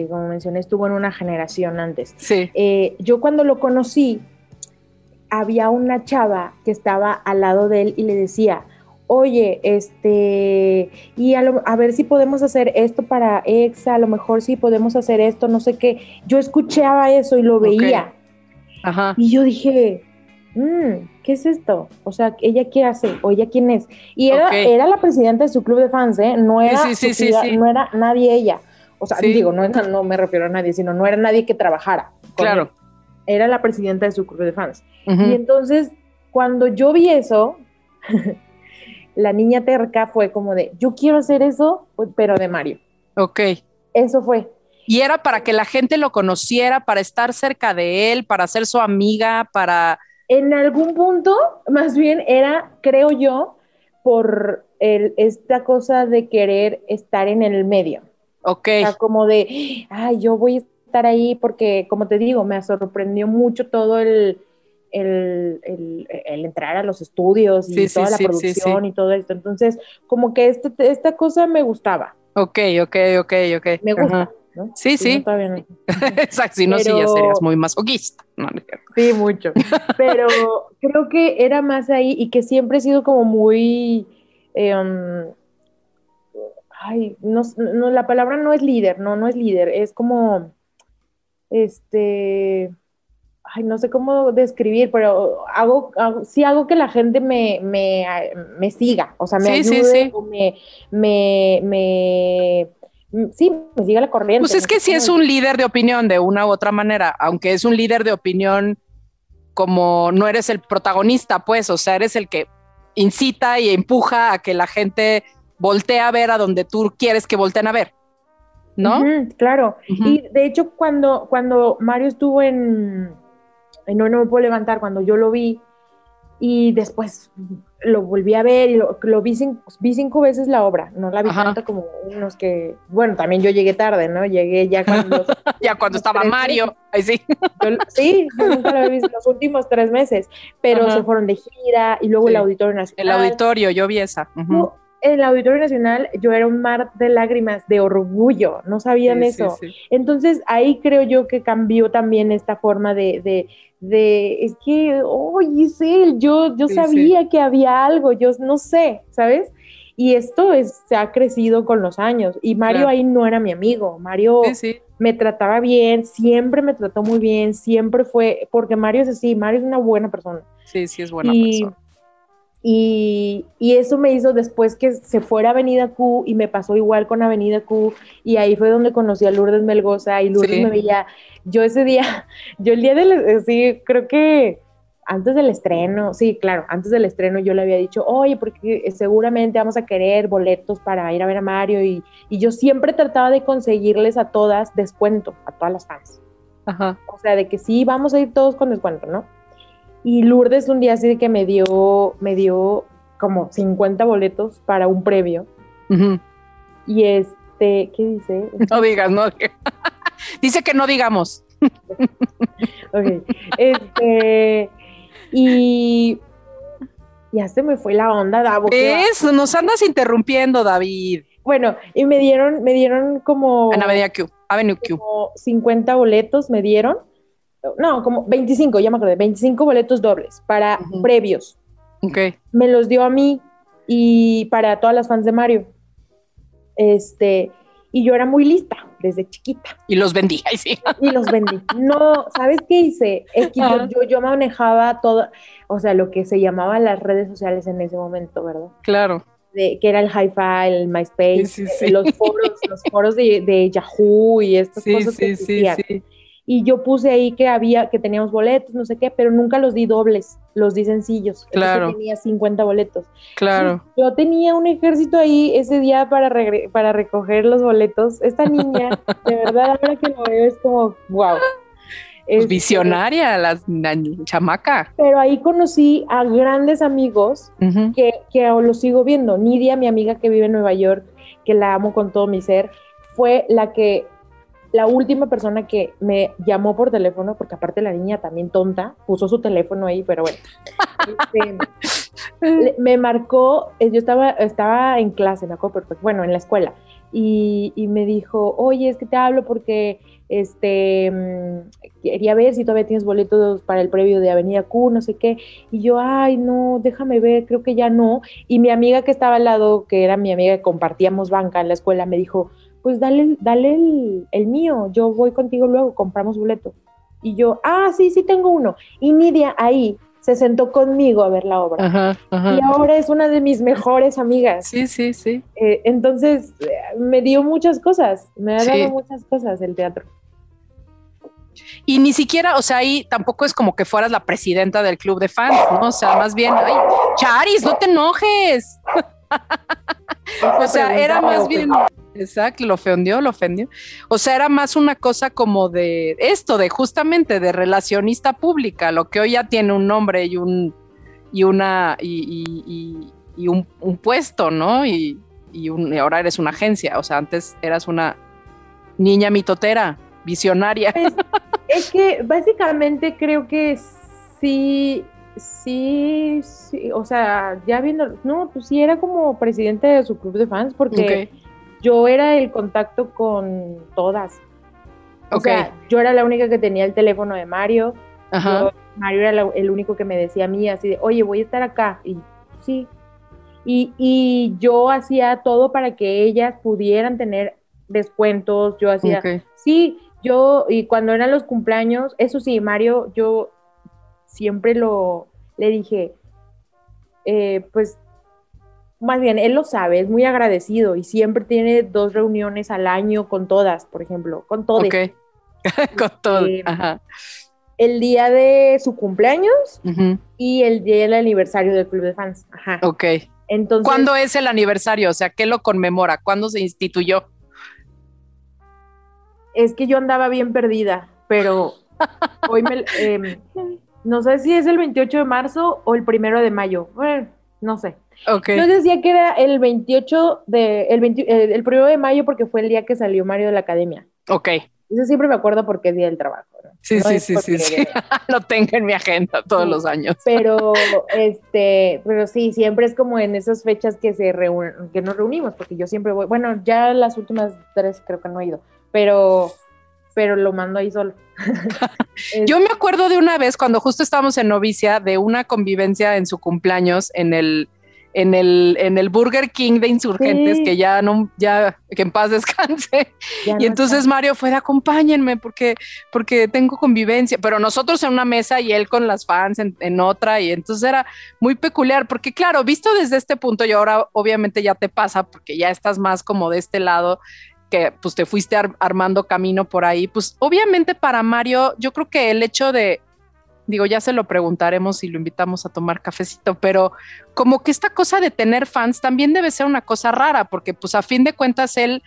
como mencioné estuvo en una generación antes. Sí. Eh, yo cuando lo conocí, había una chava que estaba al lado de él y le decía, oye, este, y a, ver si podemos hacer esto para EXA, a lo mejor sí podemos hacer esto, no sé qué. Yo escuchaba eso y lo veía. Ajá. Y yo dije, mm, ¿qué es esto? O sea, ¿ella qué hace? ¿O ella quién es? Y era, era la presidenta de su club de fans, ¿eh? No era, no era nadie ella. O sea, digo, no, no me refiero a nadie, sino no era nadie que trabajara. Claro. Era la presidenta de su club de fans. Y entonces, cuando yo vi eso, [laughs] la niña terca fue como de, yo quiero hacer eso, pues, pero de Mario. Ok. Eso fue. Y era para que la gente lo conociera, para estar cerca de él, para ser su amiga, para... En algún punto, más bien era, creo yo, por el, esta cosa de querer estar en el medio. Ok. O sea, como de, ay, yo voy a estar ahí porque, como te digo, me sorprendió mucho todo el, el, entrar a los estudios y toda la producción y todo esto. Entonces, como que este, esta cosa me gustaba. Ok, ok, ok, ok. Me gusta. Sí, sí. [laughs] Exacto, si no, sí ya serías muy masoquista. sí, mucho. Pero [laughs] creo que era más ahí y que siempre he sido como muy... Em, ay, no, no, la palabra no es líder, no, no es líder, es como, este, ay, no sé cómo describir, pero hago, sí hago que la gente me, me, me siga, o sea, me ayude o me, me, me, sí, me siga la corriente. Pues es que sí es un líder de opinión de una u otra manera, aunque es un líder de opinión como no eres el protagonista, pues, o sea, eres el que incita y empuja a que la gente voltee a ver a donde tú quieres que volteen a ver. ¿No? claro. Y de hecho, cuando, cuando Mario estuvo en, no, no me puedo levantar cuando yo lo vi y después lo volví a ver y lo, vi, cinco, vi cinco veces la obra, no la vi tanto como unos que, bueno, también yo llegué tarde, ¿no? Llegué ya [laughs] cuando... ya cuando estaba Mario, ahí sí. sí, yo nunca lo había visto los últimos tres meses, pero se fueron de gira y luego el Auditorio Nacional. El Auditorio, yo vi esa. El Auditorio Nacional yo era un mar de lágrimas, de orgullo, no sabían eso. Entonces ahí creo yo que cambió también esta forma de de, es que, oye, es él, yo, yo sabía que había algo, yo no sé, ¿sabes? Y esto es, se ha crecido con los años. Y Mario ahí no era mi amigo. Mario me trataba bien, siempre me trató muy bien, siempre fue, porque Mario es así, Mario es una buena persona. Sí, sí, es buena persona. Y, y, eso me hizo después que se fuera a Avenida Q y me pasó igual con Avenida Q y ahí fue donde conocí a Lourdes Melgoza y Lourdes me veía, yo ese día, [laughs] yo el día del, eh, sí, creo que antes del estreno, sí, claro, antes del estreno yo le había dicho, oye, porque seguramente vamos a querer boletos para ir a ver a Mario y, y yo siempre trataba de conseguirles a todas descuento, a todas las fans. Ajá. O sea, de que sí, vamos a ir todos con descuento, ¿no? Y Lourdes un día así de que me dio, me dio como 50 boletos para un previo. Y este, ¿qué dice? No digas, no. [laughs] dice que no digamos. [laughs] ok. Este, y ya se me fue la onda, Davo. Eso, nos andas interrumpiendo, David. Bueno, y me dieron, me dieron como. En Avenida Q, Avenue Q. Como 50 boletos me dieron no, como 25, ya me acordé, 25 boletos dobles para previos. Ok. Me los dio a mí y para todas las fans de Mario. Este, y yo era muy lista desde chiquita. Y los vendí, [laughs] ahí sí. Y los vendí. No, ¿sabes qué hice? Es que yo, yo, manejaba todo, o sea, lo que se llamaba las redes sociales en ese momento, ¿verdad? Claro. que era el hi-fi, el MySpace, Sí, sí, eh, sí. los foros, los foros de, de Yahoo y estas cosas que sí, sí, sí. Y yo puse ahí que había, que teníamos boletos, no sé qué, pero nunca los di dobles, los di sencillos. Entonces Claro. tenía 50 boletos. Claro. Yo tenía un ejército ahí ese día para, para recoger los boletos. Esta niña, [laughs] de verdad, ahora que lo veo es como, wow. Pues visionaria, la, la chamaca. Pero ahí conocí a grandes amigos que, que los sigo viendo. Nidia, mi amiga que vive en Nueva York, que la amo con todo mi ser, fue la que, la última persona que me llamó por teléfono, porque aparte la niña también tonta, puso su teléfono ahí, pero bueno. Este, [laughs] me marcó, eh, yo estaba, estaba en clase, me acuerdo perfecto, bueno, en la escuela, y, y me dijo, oye, es que te hablo porque este, mm, quería ver si todavía tienes boletos para el previo de Avenida Q, no sé qué, y yo, ay, no, déjame ver, creo que ya no, y mi amiga que estaba al lado, que era mi amiga que compartíamos banca en la escuela, me dijo, pues dale, dale el, el mío, yo voy contigo luego, compramos boleto. Y yo, ah, sí, sí tengo uno. Y Nidia ahí se sentó conmigo a ver la obra. Ajá, ajá. Y ahora es una de mis mejores amigas. Sí, sí, sí. Eh, entonces, eh, me dio muchas cosas, me ha Sí. dado muchas cosas el teatro. Y ni siquiera, o sea, ahí tampoco es como que fueras la presidenta del club de fans, ¿no? O sea, más bien, ay, Charis, no te enojes. [laughs] O sea, era más bien, exacto, lo ofendió, lo ofendió. O sea, era más una cosa como de esto, de justamente de relacionista pública, lo que hoy ya tiene un nombre y un y una y, y- y- y un, un puesto, ¿no? Y, y un- y ahora eres una agencia. O sea, antes eras una niña mitotera, visionaria. Pues, es que básicamente creo que sí, sí, sí, o sea, ya viendo, no, pues sí era como presidente de su club de fans porque. Yo era el contacto con todas. O Ok. sea, yo era la única que tenía el teléfono de Mario. Ajá. Yo- Mario era la- el único que me decía a mí así de, oye, voy a estar acá. Y sí. Y, y yo hacía todo para que ellas pudieran tener descuentos. Yo hacía, sí, yo, y cuando eran los cumpleaños, eso sí, Mario, yo siempre lo, le dije, eh, pues, más bien, él lo sabe, es muy agradecido y siempre tiene dos reuniones al año con todas, por ejemplo, con [laughs] todas. Ok. Con todo. Eh, Ajá. El día de su cumpleaños y el día del aniversario del club de fans. Ajá. Ok. Entonces, ¿Cuándo es el aniversario? O sea, ¿qué lo conmemora? ¿Cuándo se instituyó? es que yo andaba bien perdida, pero [laughs] hoy me, em, no sé si es el 28 de marzo o el primero de mayo. Bueno, no sé. Yo decía que era el 28 de, el, 20 eh, el primero de mayo porque fue el día que salió Mario de la academia. Ok. Eso siempre me acuerdo porque es día del trabajo. ¿no? Sí, No sí, sí, sí, [laughs] lo tengo en mi agenda todos Sí. los años. [laughs] Pero, este, pero sí, siempre es como en esas fechas que se reúnen, que nos reunimos, porque yo siempre voy, bueno, ya las últimas tres creo que no he ido, pero, pero lo mando ahí solo. [laughs] Yo me acuerdo de una vez cuando justo estábamos en novicia de una convivencia en su cumpleaños en el en el en el Burger King de Insurgentes Sí. que ya no ya que en paz [laughs] descanse ya y no entonces está. Mario fue de acompáñenme porque porque tengo convivencia pero nosotros en una mesa y él con las fans en, en otra y entonces era muy peculiar porque claro visto desde este punto y ahora obviamente ya te pasa porque ya estás más como de este lado que pues te fuiste ar- armando camino por ahí, pues obviamente para Mario, yo creo que el hecho de, digo, ya se lo preguntaremos si lo invitamos a tomar cafecito, pero como que esta cosa de tener fans también debe ser una cosa rara, porque pues a fin de cuentas él,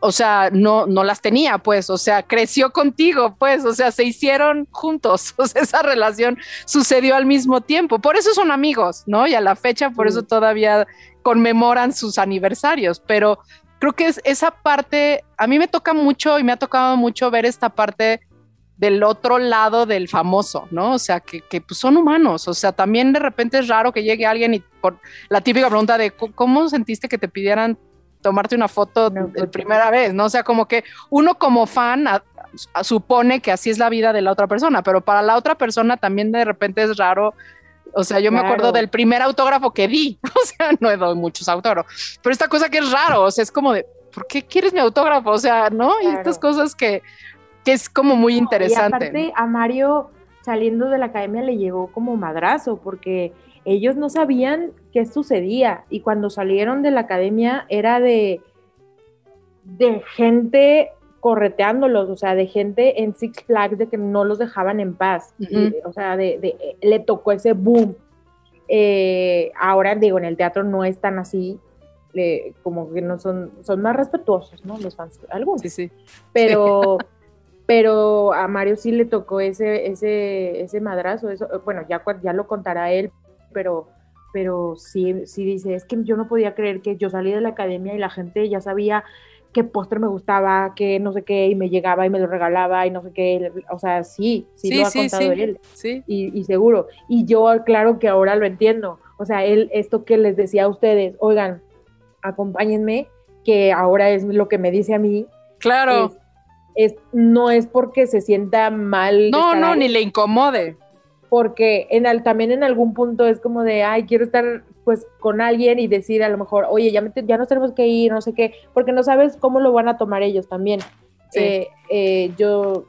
o sea, no, no las tenía, pues, o sea, creció contigo, pues, o sea, se hicieron juntos, [laughs] o sea, esa relación sucedió al mismo tiempo, por eso son amigos, ¿no? Y a la fecha, por eso todavía conmemoran sus aniversarios, pero creo que es esa parte, a mí me toca mucho y me ha tocado mucho ver esta parte del otro lado del famoso, ¿no? O sea, que, que pues son humanos, o sea, también de repente es raro que llegue alguien y por la típica pregunta de "¿Cómo- sentiste que te pidieran tomarte una foto Una de foto. primera vez, ¿no? O sea, como que uno como fan a- a- supone que así es la vida de la otra persona, pero para la otra persona también de repente es raro. O sea, yo me acuerdo del primer autógrafo que di, [laughs] o sea, no he dado muchos autógrafos, pero esta cosa que es raro, o sea, es como de, ¿por qué quieres mi autógrafo? O sea, ¿no? Y estas cosas que, que es como muy interesante. Y aparte a Mario saliendo de la academia le llegó como madrazo porque ellos no sabían qué sucedía y cuando salieron de la academia era de, de gente correteándolos, o sea, de gente en Six Flags de que no los dejaban en paz, o sea, de, le tocó ese boom. Eh, ahora digo, en el teatro no es tan así, como que no son, son más respetuosos, ¿no? Los fans, algunos. Sí, sí. Pero, [laughs] pero a Mario sí le tocó ese, ese, ese madrazo, eso, bueno, ya, ya lo contará él, pero, pero sí, sí dice, es que yo no podía creer que yo salí de la academia y la gente ya sabía qué póster me gustaba, qué no sé qué, y me llegaba y me lo regalaba y no sé qué, o sea, sí, sí, lo ha contado él, sí. Y, y, seguro, y yo claro que ahora lo entiendo, o sea, él, esto que les decía a ustedes, oigan, acompáñenme, que ahora es lo que me dice a mí. Claro. Es, no es porque se sienta mal. No, no, ni le incomode. Porque en también en algún punto es como de, ay, quiero estar pues con alguien y decir a lo mejor, oye, ya, ya nos tenemos que ir, no sé qué, porque no sabes cómo lo van a tomar ellos también. Eh, eh, yo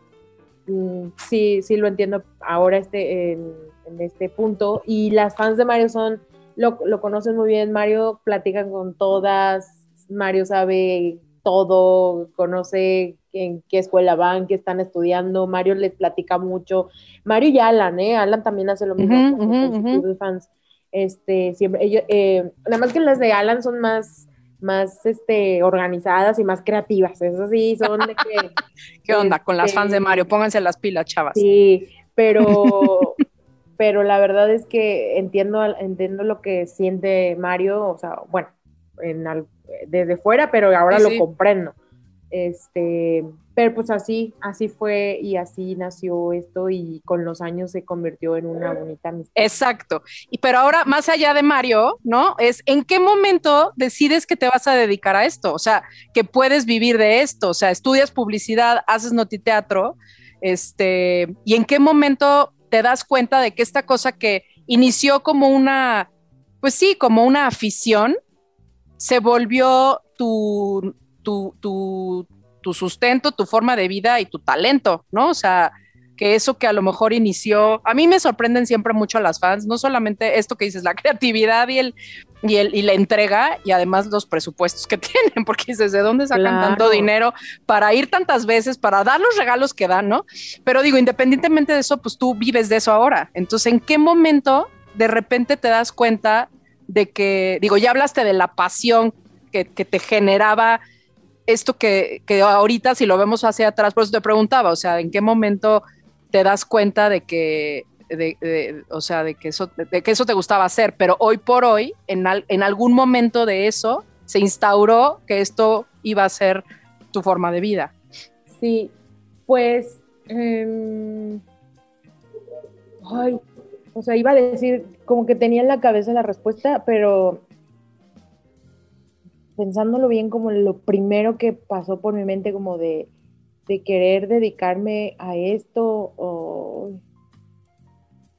mm, sí, sí lo entiendo ahora este, en, en, este punto. Y las fans de Mario son lo, lo conocen muy bien, Mario platican con todas, Mario sabe todo, conoce en qué escuela van, qué están estudiando, Mario les platica mucho, Mario y Alan, ¿eh? Alan también hace lo mismo con sus fans, este, siempre, ellos, eh, nada más que las de Alan son más, más, este, organizadas y más creativas, eso sí, son de que... [laughs] ¿Qué onda con las fans de este, Mario? Pónganse las pilas, chavas. Sí, pero, pero la verdad es que entiendo, entiendo lo que siente Mario, o sea, bueno, en desde fuera, pero ahora lo comprendo. Este, pero pues así, así fue y así nació esto y con los años se convirtió en una bonita amistad. Exacto. Y pero ahora, más allá de Mario, ¿no? Es en qué momento decides que te vas a dedicar a esto, o sea, que puedes vivir de esto, o sea, estudias publicidad, haces notiteatro, este, y en qué momento te das cuenta de que esta cosa que inició como una, pues sí, como una afición, se volvió tu, tu, tu, tu sustento, tu forma de vida y tu talento, ¿no? O sea, que eso que a lo mejor inició, a mí me sorprenden siempre mucho las fans, no solamente esto que dices, la [laughs] creatividad y el y, el, y la entrega y además los presupuestos que [laughs] tienen, porque dices, ¿de dónde sacan tanto dinero para ir tantas veces, para dar los regalos que dan, ¿no? Pero digo, independientemente de eso, pues tú vives de eso ahora. Entonces, ¿en qué momento de repente te das cuenta de que, digo, ya hablaste de la pasión que, que te generaba esto que, que ahorita, si lo vemos hacia atrás, por eso te preguntaba, o sea, ¿en qué momento te das cuenta de que, de, o sea, de que, eso, de que eso te gustaba hacer, pero hoy por hoy, en, en algún momento de eso, se instauró que esto iba a ser tu forma de vida. Sí, pues, em, ay, o sea, iba a decir, como que tenía en la cabeza la respuesta, pero pensándolo bien, como lo primero que pasó por mi mente, como de de querer dedicarme a esto o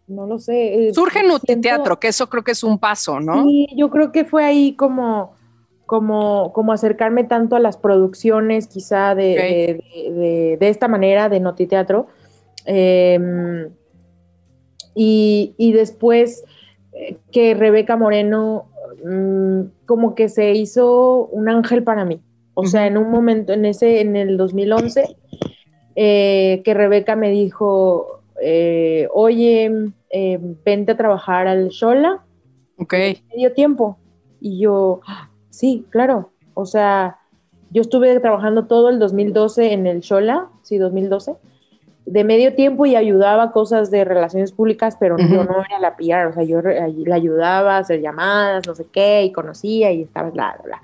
no lo sé. Eh, Surge en teatro, que eso creo que es un paso, ¿no? Sí, yo creo que fue ahí como, como, como acercarme tanto a las producciones, quizá de, de, esta manera, de notiteatro. Eh, y, y, después eh, que Rebeca Moreno mm, como que se hizo un ángel para mí. O sea, en un momento, en ese, en el 2011, eh, que Rebeca me dijo, eh, oye, eh, vente a trabajar al Shola. Ok. Medio tiempo. Y yo, sí, claro. O sea, yo estuve trabajando todo el 2012 en el Shola, sí, 2012, de medio tiempo y ayudaba cosas de relaciones públicas, pero yo no era la PR, o sea, yo le ayudaba a hacer llamadas, no sé qué, y conocía y estaba, bla, bla, bla.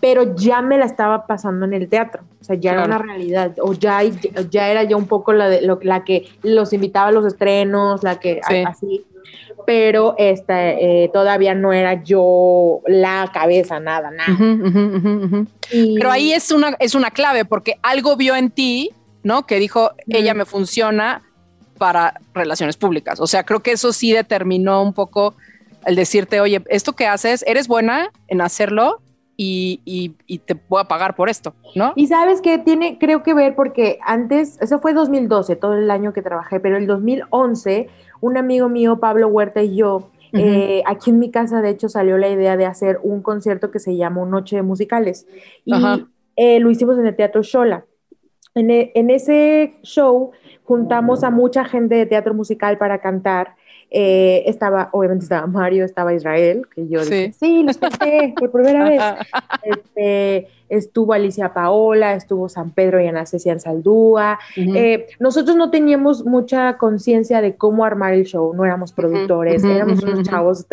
Pero ya me la estaba pasando en el teatro, o sea, ya era una realidad, o ya, ya era ya un poco la, de, la que los invitaba a los estrenos, la que así, pero esta, eh, todavía no era yo la cabeza, nada, nada. pero ahí es una, es una clave, porque algo vio en ti, ¿no? Que dijo, ella me funciona para relaciones públicas, o sea, creo que eso sí determinó un poco el decirte, oye, esto que haces, eres buena en hacerlo, y, y, te voy a pagar por esto, ¿no? Y sabes que tiene, creo que ver, porque antes, eso fue 2012, todo el año que trabajé, pero el 2011, un amigo mío, Pablo Huerta y yo, eh, aquí en mi casa, de hecho, salió la idea de hacer un concierto que se llamó Noche de Musicales. Y eh, lo hicimos en el Teatro Shola. En, e, en, ese show juntamos a mucha gente de teatro musical para cantar eh, estaba, obviamente estaba Mario, estaba Israel, que yo dije, sí, los por primera vez. [laughs] Este, estuvo Alicia Paola, estuvo San Pedro y Ana Cecilia Saldúa. Eh, nosotros no teníamos mucha conciencia de cómo armar el show, no éramos productores, éramos unos chavos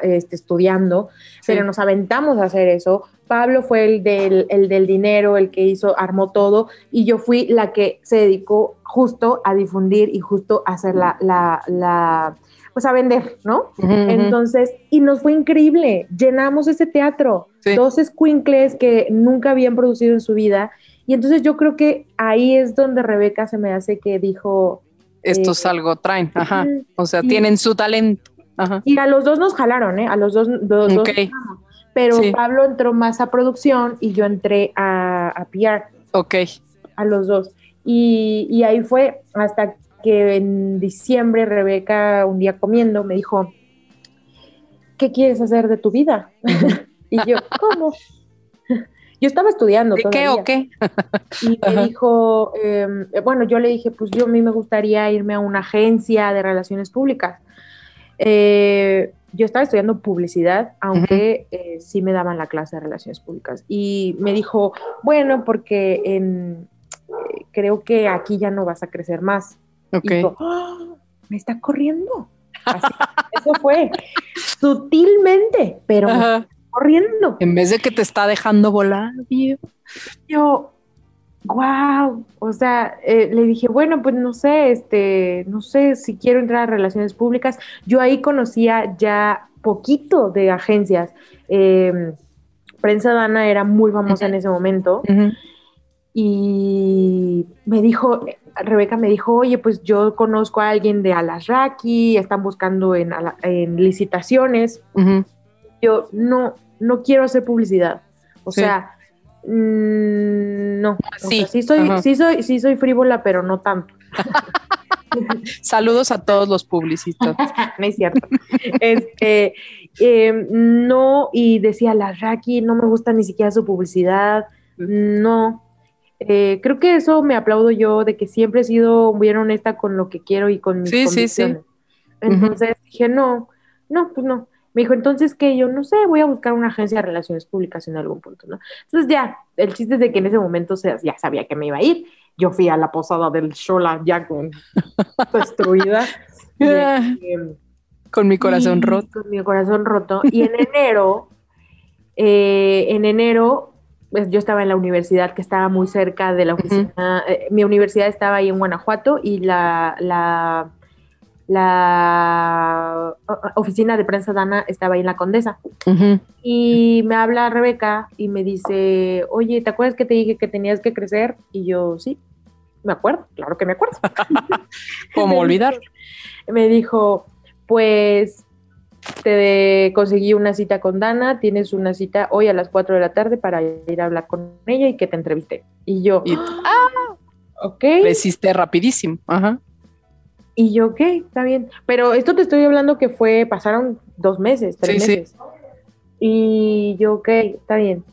este, estudiando, pero nos aventamos a hacer eso. Pablo fue el del, el del dinero, el que hizo, armó todo, y yo fui la que se dedicó justo a difundir y justo a hacer la, la, la pues a vender, ¿no? Entonces, y nos fue increíble, llenamos ese teatro, dos squinkles que nunca habían producido en su vida, y entonces yo creo que ahí es donde Rebeca se me hace que dijo... Esto es eh, algo traen, ajá, o sea, tienen su talento. Ajá. Y a los dos nos jalaron, ¿eh? A los dos, los dos pero Pablo entró más a producción y yo entré a, a PR. Ok. A los dos. Y, y, ahí fue hasta que en diciembre Rebeca un día comiendo me dijo, ¿qué quieres hacer de tu vida? [laughs] y yo, ¿cómo? Yo estaba estudiando. ¿De qué o qué? y me dijo, em, bueno, yo le dije, pues yo a mí me gustaría irme a una agencia de relaciones públicas. Eh, yo estaba estudiando publicidad, aunque eh, sí me daban la clase de relaciones públicas. Y me dijo, bueno, porque en, eh, creo que aquí ya no vas a crecer más. Y ¡Ah! me está corriendo. [laughs] eso fue sutilmente, pero corriendo. En vez de que te está dejando volar, yo, wow, o sea, eh, le dije, bueno, pues no sé, este, no sé si quiero entrar a relaciones públicas. Yo ahí conocía ya poquito de agencias. Em, Prensa Dana era muy famosa en ese momento. Y me dijo, Rebeca me dijo, oye, pues yo conozco a alguien de Alasraki, están buscando en, licitaciones. Yo no, no quiero hacer publicidad. O sea, mm, no. Sí. sí, soy, sí, soy, sí soy frívola, pero no tanto. [laughs] Saludos a todos los publicistas. [laughs] no es cierto. Este, em, no, y decía la no me gusta ni siquiera su publicidad. No, eh, creo que eso me aplaudo yo de que siempre he sido bien honesta con lo que quiero y con mis sí, Sí, sí. Entonces dije, no, no, pues no. Me dijo, entonces que yo no sé, voy a buscar una agencia de relaciones públicas en algún punto, ¿no? Entonces ya, el chiste es de que en ese momento ya sabía que me iba a ir. Yo fui a la posada del Shola ya con [laughs] destruida. Este, con mi corazón roto. Con mi corazón roto. Y en enero, eh, en enero pues, yo estaba en la universidad que estaba muy cerca de la oficina, eh, mi universidad estaba ahí en Guanajuato y la, la, la oficina de prensa Dana estaba ahí en la Condesa. Y me habla Rebeca y me dice, oye, ¿te acuerdas que te dije que tenías que crecer? Y yo, sí, me acuerdo, claro que me acuerdo. [laughs] [laughs] ¿Cómo olvidar? Me dijo, pues te conseguí una cita con Dana, tienes una cita hoy a las 4 de la tarde para ir a hablar con ella y que te entreviste. Y yo, ah, ok. Lo hiciste rapidísimo, ajá. Y yo, ok, está bien. Pero esto te estoy hablando que fue, pasaron dos meses, tres meses. Y yo, ok, está bien.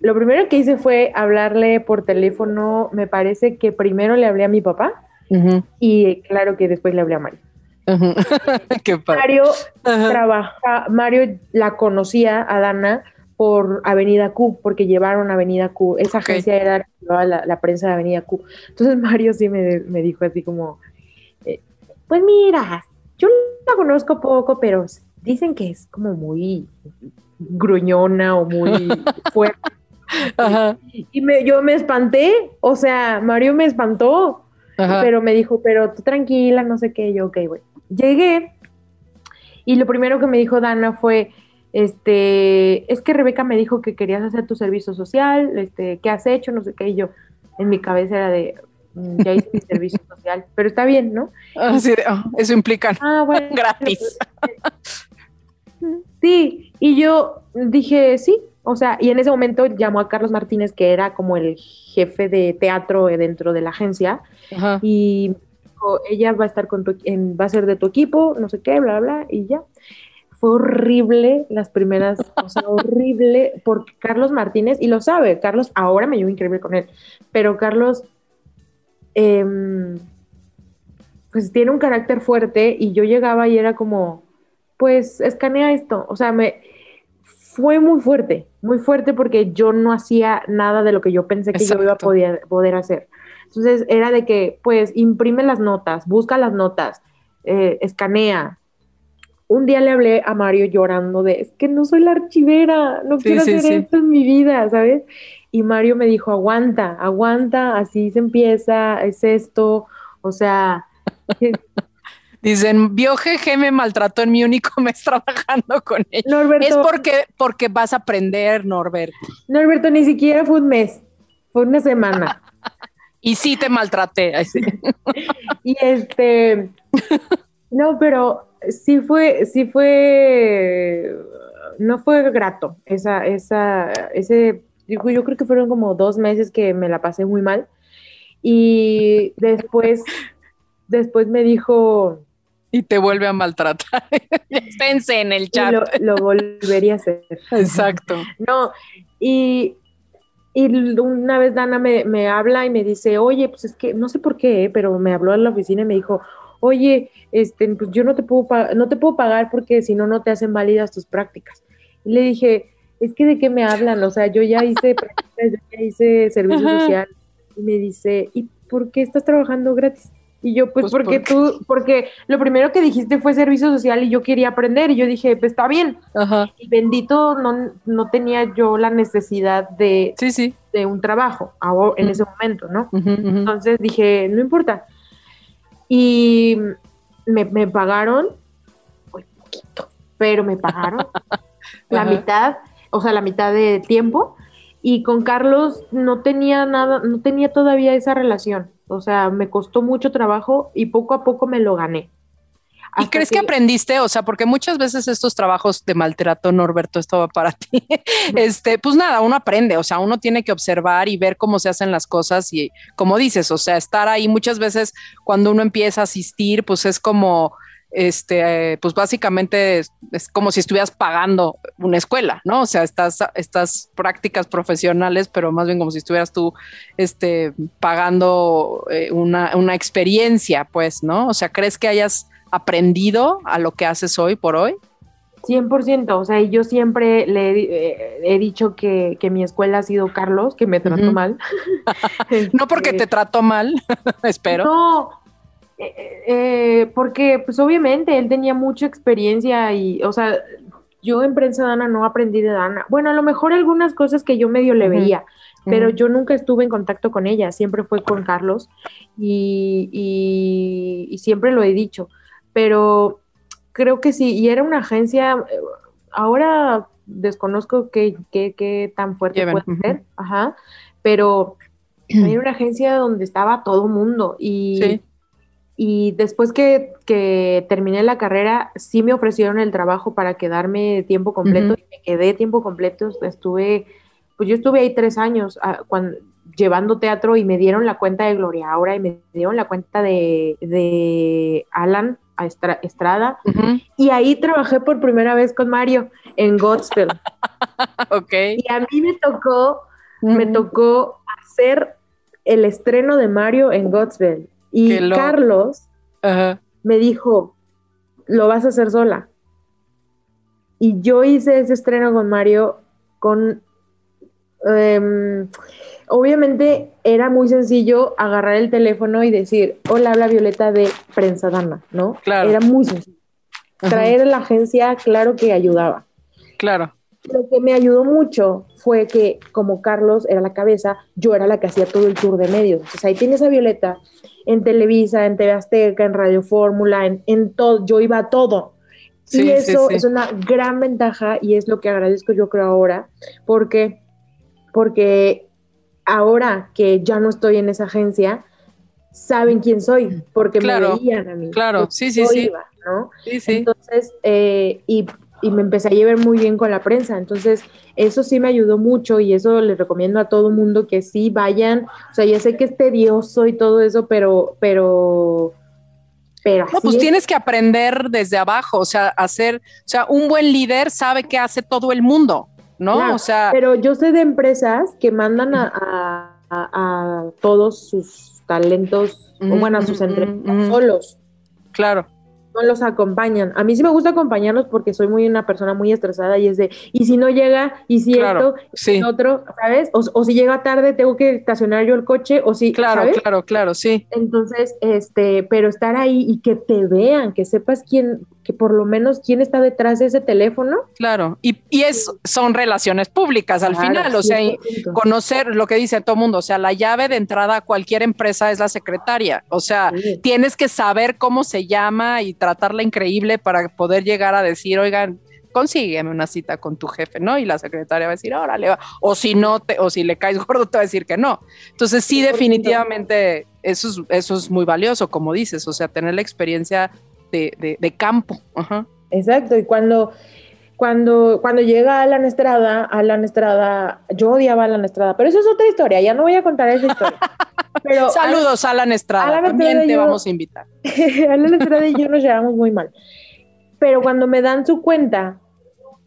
Lo primero que hice fue hablarle por teléfono, me parece que primero le hablé a mi papá y claro que después le hablé a Mario. [laughs] Mario trabaja, Mario la conocía a Dana por Avenida Q, porque llevaron Avenida Q. Esa agencia era la, la, prensa de Avenida Q. Entonces [laughs] Mario sí me, dijo así como, eh, pues mira, yo la conozco poco, pero dicen que es como muy gruñona o muy [laughs] fuerte. Y me, yo me espanté, o sea, Mario me espantó, pero me dijo, pero tú tranquila, no sé qué, yo, ok, güey. Llegué y lo primero que me dijo Dana fue, este, es que Rebeca me dijo que querías hacer tu servicio social, este, ¿qué has hecho? No sé qué, y yo en mi cabeza era de, mm, ya hice mi servicio social, pero está bien, ¿no? Ah, ah, eso implica ah, bueno, [laughs] gratis. Sí, y yo dije, sí, o sea, y en ese momento llamó a Carlos Martínez, que era como el jefe de teatro dentro de la agencia, y dijo, ella va a estar con tu, en, va a ser de tu equipo, no sé qué, bla, bla, y ya. Fue horrible las primeras, o sea, [laughs] horrible, porque Carlos Martínez, y lo sabe, Carlos ahora me llevo increíble con él, pero Carlos, em, pues tiene un carácter fuerte y yo llegaba y era como, pues escanea esto, o sea, me fue muy fuerte, muy fuerte porque yo no hacía nada de lo que yo pensé que yo iba a poder, poder hacer. Entonces era de que, pues, imprime las notas, busca las notas, eh, escanea. Un día le hablé a Mario llorando de, es que no soy la archivera, no quiero hacer esto en mi vida, ¿sabes? Y Mario me dijo, aguanta, aguanta, así se empieza, es esto, o sea... [laughs] Dicen, vio me maltrató en mi único [laughs] mes trabajando con ella. Norberto, es porque, porque vas a aprender, Norberto. Norberto, ni siquiera fue un mes, fue una semana. Y sí te maltraté. [laughs] y este, no, pero sí fue, sí fue, no fue grato esa, esa, ese, yo creo que fueron como dos meses que me la pasé muy mal. Y después, después me dijo, y te vuelve a maltratar. [laughs] Pense en el chat. Lo, volvería a hacer. Exacto. No, y, y una vez Dana me, habla y me dice, oye, pues es que no sé por qué, pero me habló a la oficina y me dijo, oye, este, pues yo no te puedo, no te puedo pagar porque si no, no te hacen válidas tus prácticas. Y le dije, es que de qué me hablan, o sea, yo ya hice prácticas, ya hice servicio social. Y me dice, ¿y por qué estás trabajando gratis? Y yo, pues, pues porque tú, porque lo primero que dijiste fue servicio social y yo quería aprender y yo dije, pues está bien. Y bendito, no, no tenía yo la necesidad de, sí, sí. de un trabajo en ese momento, ¿no? Entonces dije, no importa. Y me, me pagaron, muy poquito, pero me pagaron [laughs] la mitad, o sea, la mitad de tiempo. Y con Carlos no tenía nada, no tenía todavía esa relación. O sea, me costó mucho trabajo y poco a poco me lo gané. ¿Y crees que... aprendiste? O sea, porque muchas veces estos trabajos de maltrato, Norberto, esto va para [laughs] ti. este, pues nada, uno aprende, o sea, uno tiene que observar y ver cómo se hacen las cosas y como dices, o sea, estar ahí muchas veces cuando uno empieza a asistir, pues es como este, pues básicamente es, como si estuvieras pagando una escuela, ¿no? O sea, estas, estas prácticas profesionales, pero más bien como si estuvieras tú este, pagando eh, una, una, experiencia, pues, ¿no? O sea, ¿crees que hayas aprendido a lo que haces hoy por hoy? 100%, o sea, yo siempre le he, eh, dicho que, mi escuela ha sido Carlos, que me trató mal. [laughs] [laughs] no porque te trató mal, [laughs] espero. No, eh, eh, porque pues obviamente él tenía mucha experiencia y, o sea, yo en prensa Dana no aprendí de Dana. Bueno, a lo mejor algunas cosas que yo medio le veía, pero yo nunca estuve en contacto con ella, siempre fue con Carlos y, y, siempre lo he dicho, pero creo que sí, y era una agencia, eh, ahora desconozco qué, qué, tan fuerte puede ser, ajá, pero era una agencia donde estaba todo mundo y... Y después que, terminé la carrera, sí me ofrecieron el trabajo para quedarme tiempo completo y me quedé tiempo completo. Estuve, pues yo estuve ahí tres años ah, cuando, llevando teatro y me dieron la cuenta de Gloria Aura y me dieron la cuenta de, Alan Estrada. Y ahí trabajé por primera vez con Mario en Godspell. [laughs] ok. Y a mí me tocó, me tocó hacer el estreno de Mario en Godspell. Y Carlos me dijo, lo vas a hacer sola. Y yo hice ese estreno con Mario con... Em, obviamente era muy sencillo agarrar el teléfono y decir, hola, habla Violeta de Prensa Dana, ¿no? Claro. Era muy sencillo. Traer a la agencia, claro que ayudaba. Claro. Lo que me ayudó mucho fue que como Carlos era la cabeza, yo era la que hacía todo el tour de medios. Entonces ahí tienes a Violeta en Televisa, en TV Azteca, en Radio Fórmula, en, todo, yo iba a todo. y eso es una gran ventaja y es lo que agradezco yo creo ahora, porque, porque ahora que ya no estoy en esa agencia, saben quién soy, porque me veían a mí. Claro, sí, sí, sí. ¿no? Entonces, eh, y y me empecé a llevar muy bien con la prensa. Entonces, eso sí me ayudó mucho y eso les recomiendo a todo mundo que sí vayan. O sea, ya sé que es tedioso y todo eso, pero, pero pero No, pues es. tienes que aprender desde abajo, o sea, hacer, o sea, un buen líder sabe qué hace todo el mundo, ¿no? Claro, o sea, Pero yo sé de empresas que mandan a, a- a- a todos sus talentos, o Mm, bueno, a sus entrevistas mm. solos, claro. No los acompañan. A mí sí me gusta acompañarlos porque soy muy una persona muy estresada y es de, y si no llega, y si Claro, esto, sí. y otro, ¿sabes? O, o si llega tarde, tengo que estacionar yo el coche, o si, Claro, ¿sabes? claro, claro, sí. Entonces, este, pero estar ahí y que te vean, que sepas quién, que por lo menos quién está detrás de ese teléfono. Claro, y, y es, son relaciones públicas al Claro, final, o sea, y 100%. conocer lo que dice todo mundo, o sea, la llave de entrada a cualquier empresa es la secretaria, o sea, Sí. tienes que saber cómo se llama y tratarla increíble para poder llegar a decir, oigan, consígueme una cita con tu jefe, ¿no? Y la secretaria va a decir, órale, va. o si no, te, o si le caes [laughs] gordo, te va a decir que no. Entonces, sí, 100%. definitivamente, eso es, eso es muy valioso, como dices, o sea, tener la experiencia de, de- de campo. Ajá. Exacto, y cuando, cuando, cuando llega Alan Estrada, Alan Estrada, yo odiaba a Alan Estrada, pero eso es otra historia, ya no voy a contar esa historia. [laughs] Pero Saludos, Alan Estrada, Alan también Estrada, te yo- vamos a invitar. [laughs] Alan Estrada y yo nos llevamos muy mal. Pero cuando me dan su cuenta,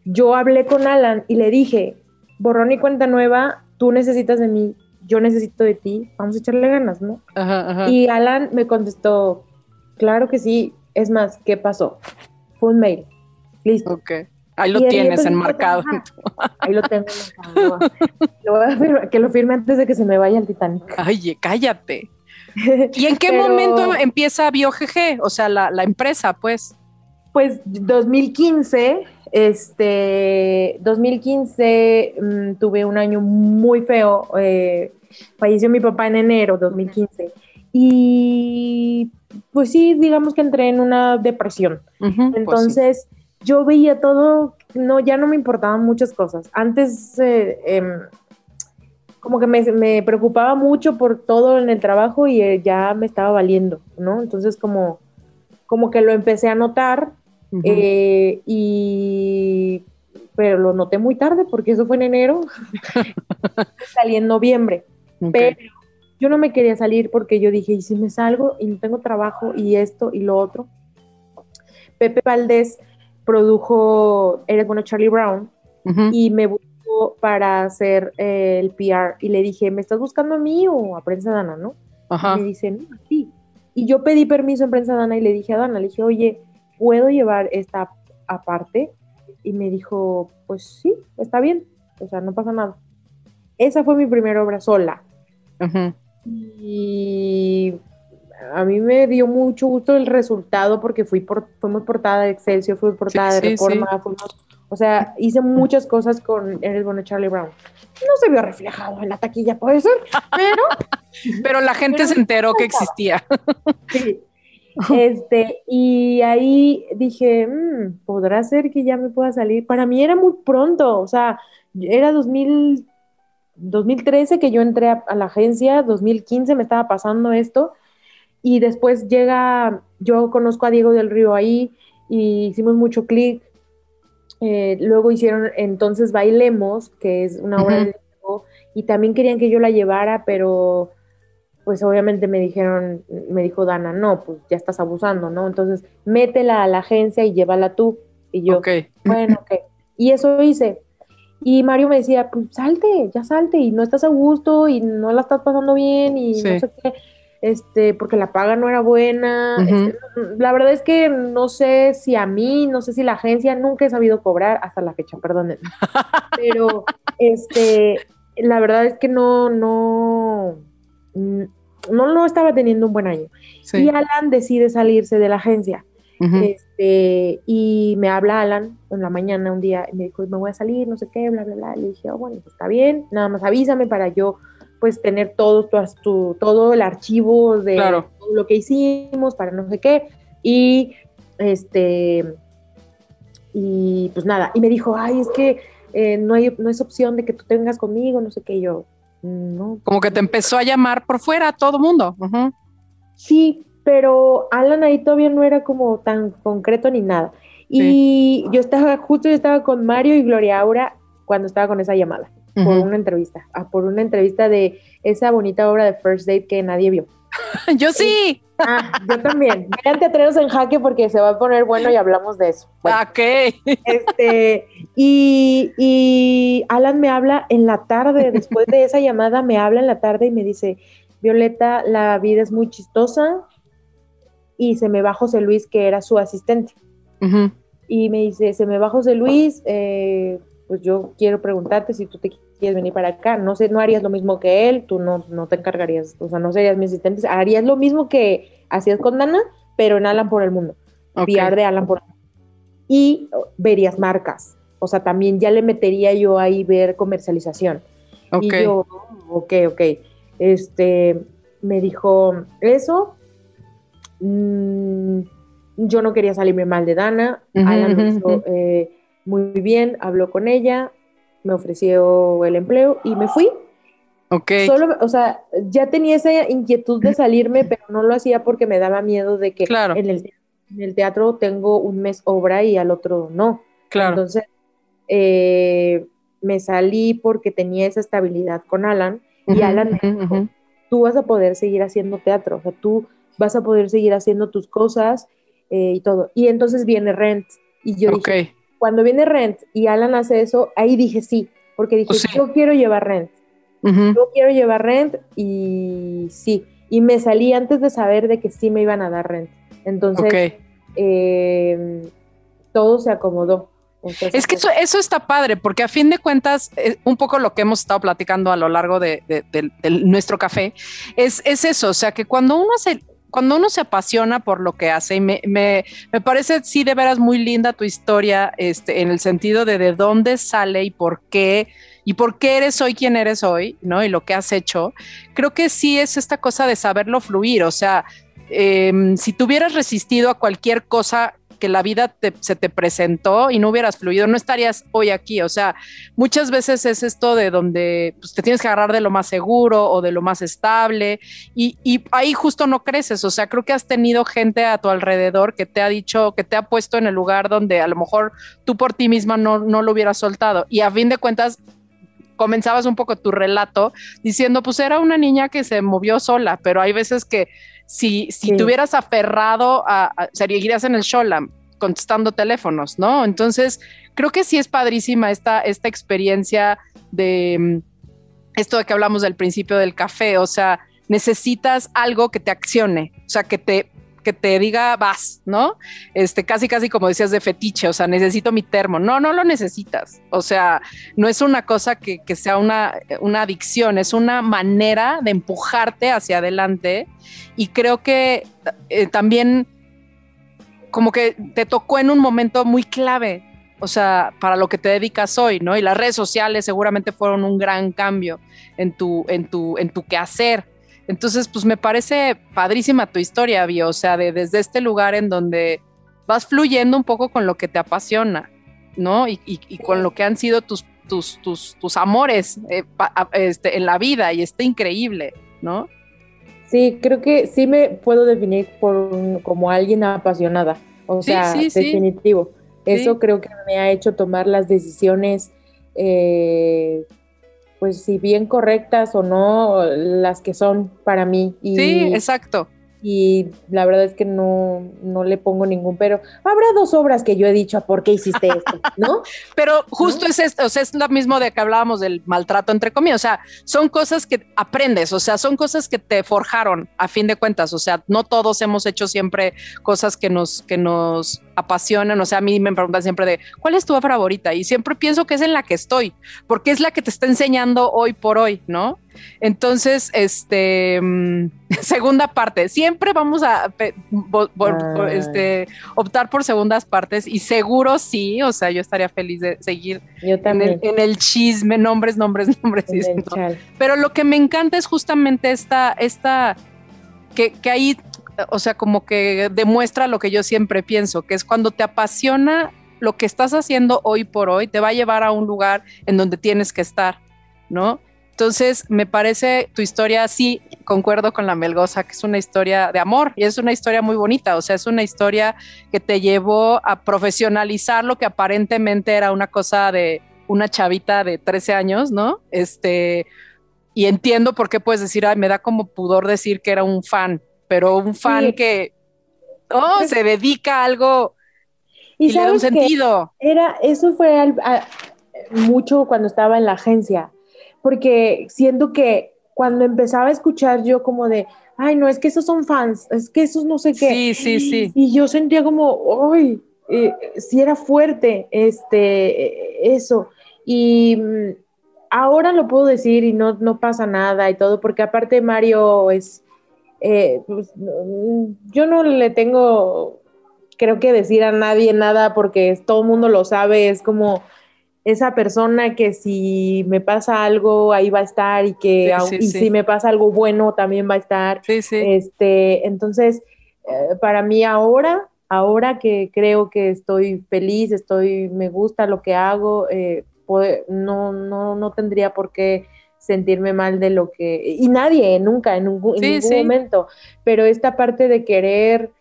yo hablé con Alan y le dije, borrón y cuenta nueva, tú necesitas de mí, yo necesito de ti, vamos a echarle ganas, ¿no? Ajá, ajá. Y Alan me contestó, claro que sí, es más, ¿qué pasó? Fue un mail, listo. Ok. Ahí lo tienes enmarcado. Ahí lo tengo enmarcado. Lo voy a firmar- que lo firme antes de que se me vaya el Titanic. Oye, cállate. [laughs] ¿Y en qué Pero- momento empieza BioGG? O sea, la, la empresa, pues. Pues 2015, este, 2015 mm, tuve un año muy feo. eh, falleció mi papá en enero 2015 y pues sí, digamos que entré en una depresión. Pues sí. Yo veía todo, no, ya no me importaban muchas cosas. Antes eh, em, como que me, me preocupaba mucho por todo en el trabajo y eh, ya me estaba valiendo, ¿no? Entonces como, como que lo empecé a notar eh, y pero lo noté muy tarde porque eso fue en enero, [laughs] salí en noviembre, pero yo no me quería salir porque yo dije, ¿y si me salgo y no tengo trabajo y esto y lo otro? Pepe Valdés produjo Eres bueno Charlie Brown y me buscó para hacer eh, el PR y le dije, ¿me estás buscando a mí o a Prensa Dana, no? Ajá. Y me dice, no, sí. Y yo pedí permiso en Prensa Dana y le dije a Dana, le dije, oye, ¿puedo llevar esta aparte? Y me dijo, pues sí, está bien, o sea, no pasa nada. Esa fue mi primera obra sola. Y a mí me dio mucho gusto el resultado porque fui por, fuimos portada de Excelsior, fui portada Sí, de sí, Reforma, fuimos, o sea, hice muchas cosas con Eres bueno Charlie Brown. No se vio reflejado en la taquilla, puede ser, pero [laughs] Pero la gente Pero se enteró que existía. Sí. Este, y ahí dije, "Mm, ¿podrá ser que ya me pueda salir? Para mí era muy pronto, o sea, era 2000, 2013 que yo entré a, a la agencia, 2015 me estaba pasando esto, y después llega, yo conozco a Diego del Río ahí, y hicimos mucho clic. Eh, luego hicieron entonces Bailemos, que es una obra de Diego, y también querían que yo la llevara, pero pues obviamente me dijeron, me dijo Dana, no, pues ya estás abusando, ¿no? Entonces, métela a la agencia y llévala tú. Y yo, bueno, ok. Y eso hice. Y Mario me decía, pues salte, ya salte, y no estás a gusto, y no la estás pasando bien, y Sí. no sé qué, este, porque la paga no era buena. Este, la verdad es que no sé si a mí, no sé si la agencia, nunca he sabido cobrar hasta la fecha, perdónenme. [laughs] Pero, este, la verdad es que no, no, mm, no, no estaba teniendo un buen año. Sí. Y Alan decide salirse de la agencia. Este, y me habla Alan en la mañana un día y me dijo, me voy a salir, no sé qué, bla, bla, bla. Le dije, oh, bueno, pues está bien, nada más avísame para yo pues tener todo, tu, tu- todo el archivo de Claro. todo lo que hicimos, para no sé qué. Y este, y pues nada, y me dijo, ay, es que eh, no, hay, no es opción de que tú te vengas conmigo, no sé qué, Y yo, no, Como que te empezó a llamar por fuera a todo mundo. Sí, pero Alan ahí todavía no era como tan concreto ni nada. Y yo estaba, justo yo estaba con Mario y Gloria Aura cuando estaba con esa llamada, por una entrevista, ah, por una entrevista de esa bonita obra de First Date que nadie vio. [laughs] Yo sí. Ah, yo también. Vean Teatreros en Jaque porque se va a poner bueno y hablamos de eso. Bueno, Ok. este, y, y Alan me habla en la tarde, después de esa llamada, me habla en la tarde y me dice, Violeta, la vida es muy chistosa. Y se me va José Luis, que era su asistente. Y me dice, se me va José Luis, eh, pues yo quiero preguntarte si tú te quieres venir para acá. No sé, no harías lo mismo que él, tú no, no te encargarías, o sea, no serías mi asistente, harías lo mismo que hacías con Dana, pero en Alan por el mundo, Ok. PR de Alan por el mundo. Y oh, verías marcas, o sea, también ya le metería yo ahí ver comercialización. Ok. Y yo, ok, ok. Este, me dijo eso. mm, yo no quería salirme mal de Dana. Ujú, Alan lo ujú, hizo eh, muy bien, habló con ella, me ofreció el empleo y me fui. Ok. Solo, o sea, ya tenía esa inquietud de salirme, [clears throat] pero no lo hacía porque me daba miedo de que Claro. en, el, en el teatro tengo un mes obra y al otro no. claro. Entonces, eh, me salí porque tenía esa estabilidad con Alan y Alan me dijo, tú vas a poder seguir haciendo teatro, o sea, tú vas a poder seguir haciendo tus cosas eh, y todo. Y entonces viene Rent y yo dije, cuando viene Rent y Alan hace eso, ahí dije sí, porque dije, Sí. yo quiero llevar Rent, yo quiero llevar Rent y sí, y me salí antes de saber de que sí me iban a dar Rent. Entonces, eh, todo se acomodó. Entonces, Es que eso, eso está padre, porque a fin de cuentas, eh, un poco lo que hemos estado platicando a lo largo de, de- de- de nuestro café, es, es eso, o sea, que cuando uno se, cuando uno se apasiona por lo que hace, y me, me, me parece sí de veras muy linda tu historia, este, en el sentido de de dónde sale y por qué, y por qué eres hoy quien eres hoy, ¿no? Y lo que has hecho, creo que sí es esta cosa de saberlo fluir, o sea, em, si tú hubieras resistido a cualquier cosa que la vida te- se te presentó y no hubieras fluido, no estarías hoy aquí. O sea, muchas veces es esto de donde pues, te tienes que agarrar de lo más seguro o de lo más estable y, y ahí justo no creces. O sea, creo que has tenido gente a tu alrededor que te ha dicho, que te ha puesto en el lugar donde a lo mejor tú por ti misma no, no lo hubieras soltado. Y a fin de cuentas, comenzabas un poco tu relato diciendo, pues era una niña que se movió sola, pero hay veces que si, si Sí. te hubieras aferrado a, a seguirías en el Sholam contestando teléfonos, ¿no? Entonces, creo que sí es padrísima esta, esta experiencia de mm, esto de que hablamos del principio del café, o sea, necesitas algo que te accione, o sea, que te que te diga vas, ¿no? Este, casi, casi como decías de fetiche, o sea, necesito mi termo. No, no lo necesitas. O sea, no es una cosa que, que sea una, una adicción, es una manera de empujarte hacia adelante. Y creo que eh, también como que te tocó en un momento muy clave, o sea, para lo que te dedicas hoy, ¿no? Y las redes sociales seguramente fueron un gran cambio en tu, en tu, en tu quehacer. Entonces, pues me parece padrísima tu historia, Bio, o sea, de, desde este lugar en donde vas fluyendo un poco con lo que te apasiona, ¿no? Y, y- y con lo que han sido tus, tus, tus, tus amores eh, pa- este, en la vida, y está increíble, ¿no? Sí, creo que sí me puedo definir por un- como alguien apasionada. O Sí, sea, sí, sí. definitivo. Eso creo que me ha hecho tomar las decisiones, eh, pues si bien correctas o no, las que son para mí. Y, Sí, exacto. y la verdad es que no, no le pongo ningún pero. Habrá dos obras que yo he dicho, ¿por qué hiciste esto? [laughs] ¿No? Pero justo es esto, o sea, es lo mismo de que hablábamos del maltrato entre comillas, o sea, son cosas que aprendes, o sea, son cosas que te forjaron a fin de cuentas, o sea, no todos hemos hecho siempre cosas que nos, que nos apasionan, o sea, a mí me preguntan siempre de, ¿cuál es tu obra favorita? Y siempre pienso que es en la que estoy, porque es la que te está enseñando hoy por hoy, ¿no? Entonces, este, mm, [laughs] segunda parte, siempre vamos a Ay. este, optar por segundas partes y seguro sí, o sea, yo estaría feliz de seguir Yo en el, también. en el chisme, nombres, nombres, [laughs] nombres. Pero lo que me encanta es justamente esta, esta, que, que ahí, o sea, como que demuestra lo que yo siempre pienso, que es cuando te apasiona lo que estás haciendo hoy por hoy, te va a llevar a un lugar en donde tienes que estar, ¿no? Entonces, me parece tu historia, sí, concuerdo con la Melgoza, que es una historia de amor y es una historia muy bonita, o sea, es una historia que te llevó a profesionalizar lo que aparentemente era una cosa de una chavita de 13 años, ¿no? Este, y entiendo por qué puedes decir, ay, me da como pudor decir que era un fan, pero un fan que oh, se dedica a algo y, le da un sentido. Era, eso fue mucho cuando estaba en la agencia, porque siento que cuando empezaba a escuchar yo como de, ay, no, es que esos son fans, es que esos no sé qué. Sí, sí, sí. Y yo sentía como, ay, eh, si era fuerte este, eso. Y mm, ahora lo puedo decir y no, no pasa nada y todo, porque aparte Mario es, eh, pues, yo no le tengo, creo que decir a nadie nada porque todo el mundo lo sabe, es como esa persona que si me pasa algo ahí va a estar y que y si me pasa algo bueno también va a estar. Este, entonces, eh, para mí ahora, ahora que creo que estoy feliz, estoy, me gusta lo que hago, eh, no, no, no tendría por qué sentirme mal de lo que, y nadie, nunca, en, ningún momento, pero esta parte de querer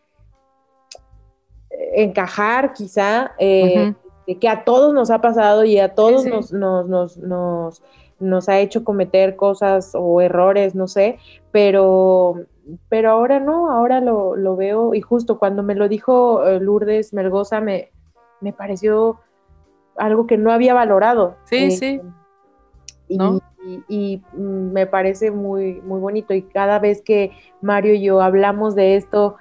encajar quizá, eh, que a todos nos ha pasado y a todos Nos, nos, nos, nos, ha hecho cometer cosas o errores, no sé, pero, pero ahora no, ahora lo, lo veo. Y justo cuando me lo dijo eh, Lourdes Melgoza me, me pareció algo que no había valorado. Sí, eh, sí. Y, me parece muy, muy bonito. Y cada vez que Mario y yo hablamos de esto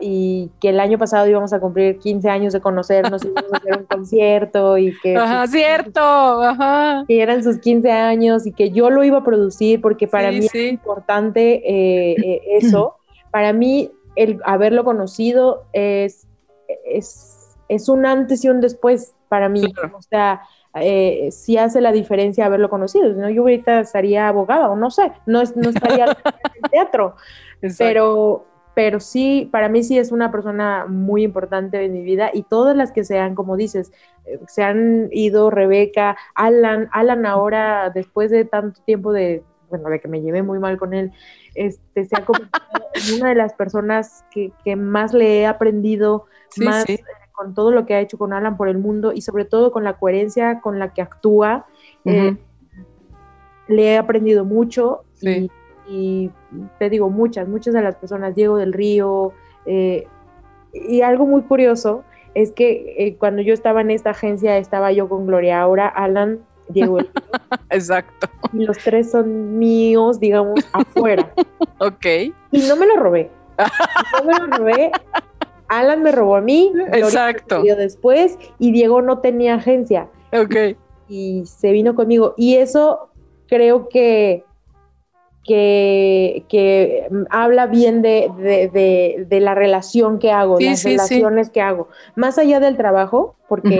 y, que el año pasado íbamos a cumplir 15 años de conocernos, íbamos a hacer un concierto y que... Ajá, cierto, ajá. Que eran sus 15 años y que yo lo iba a producir porque para mí es importante eh, eh, [clears throat] eso. Para mí el haberlo conocido es, es, es un antes y un después para mí. O sea, eh, sí hace la diferencia haberlo conocido. ¿no? Yo ahorita estaría abogada o no sé, no, no estaría [laughs] en el teatro. Pero, pero sí, para mí sí es una persona muy importante en mi vida y todas las que sean, como dices, eh, se han ido Rebeca, Alan, Alan ahora, después de tanto tiempo de, bueno, de que me llevé muy mal con él, este, se ha convertido en una de las personas que, que más le he aprendido, más con todo lo que ha hecho con Alan por el mundo y sobre todo con la coherencia con la que actúa. Eh, le he aprendido mucho y, te digo, muchas, muchas de las personas, Diego del Río, eh, y algo muy curioso es que eh, cuando yo estaba en esta agencia estaba yo con Gloria Aura, Alan, Diego del Río. [laughs] Exacto. Y los tres son míos, digamos, afuera. [laughs] ok. Y no me lo robé. [laughs] No me lo robé Alan me robó a mí, Exacto. después y Diego no tenía agencia. Ok. Y se vino conmigo. Y eso creo que, que, habla bien de, la relación que hago, las relaciones que hago. Más allá del trabajo, porque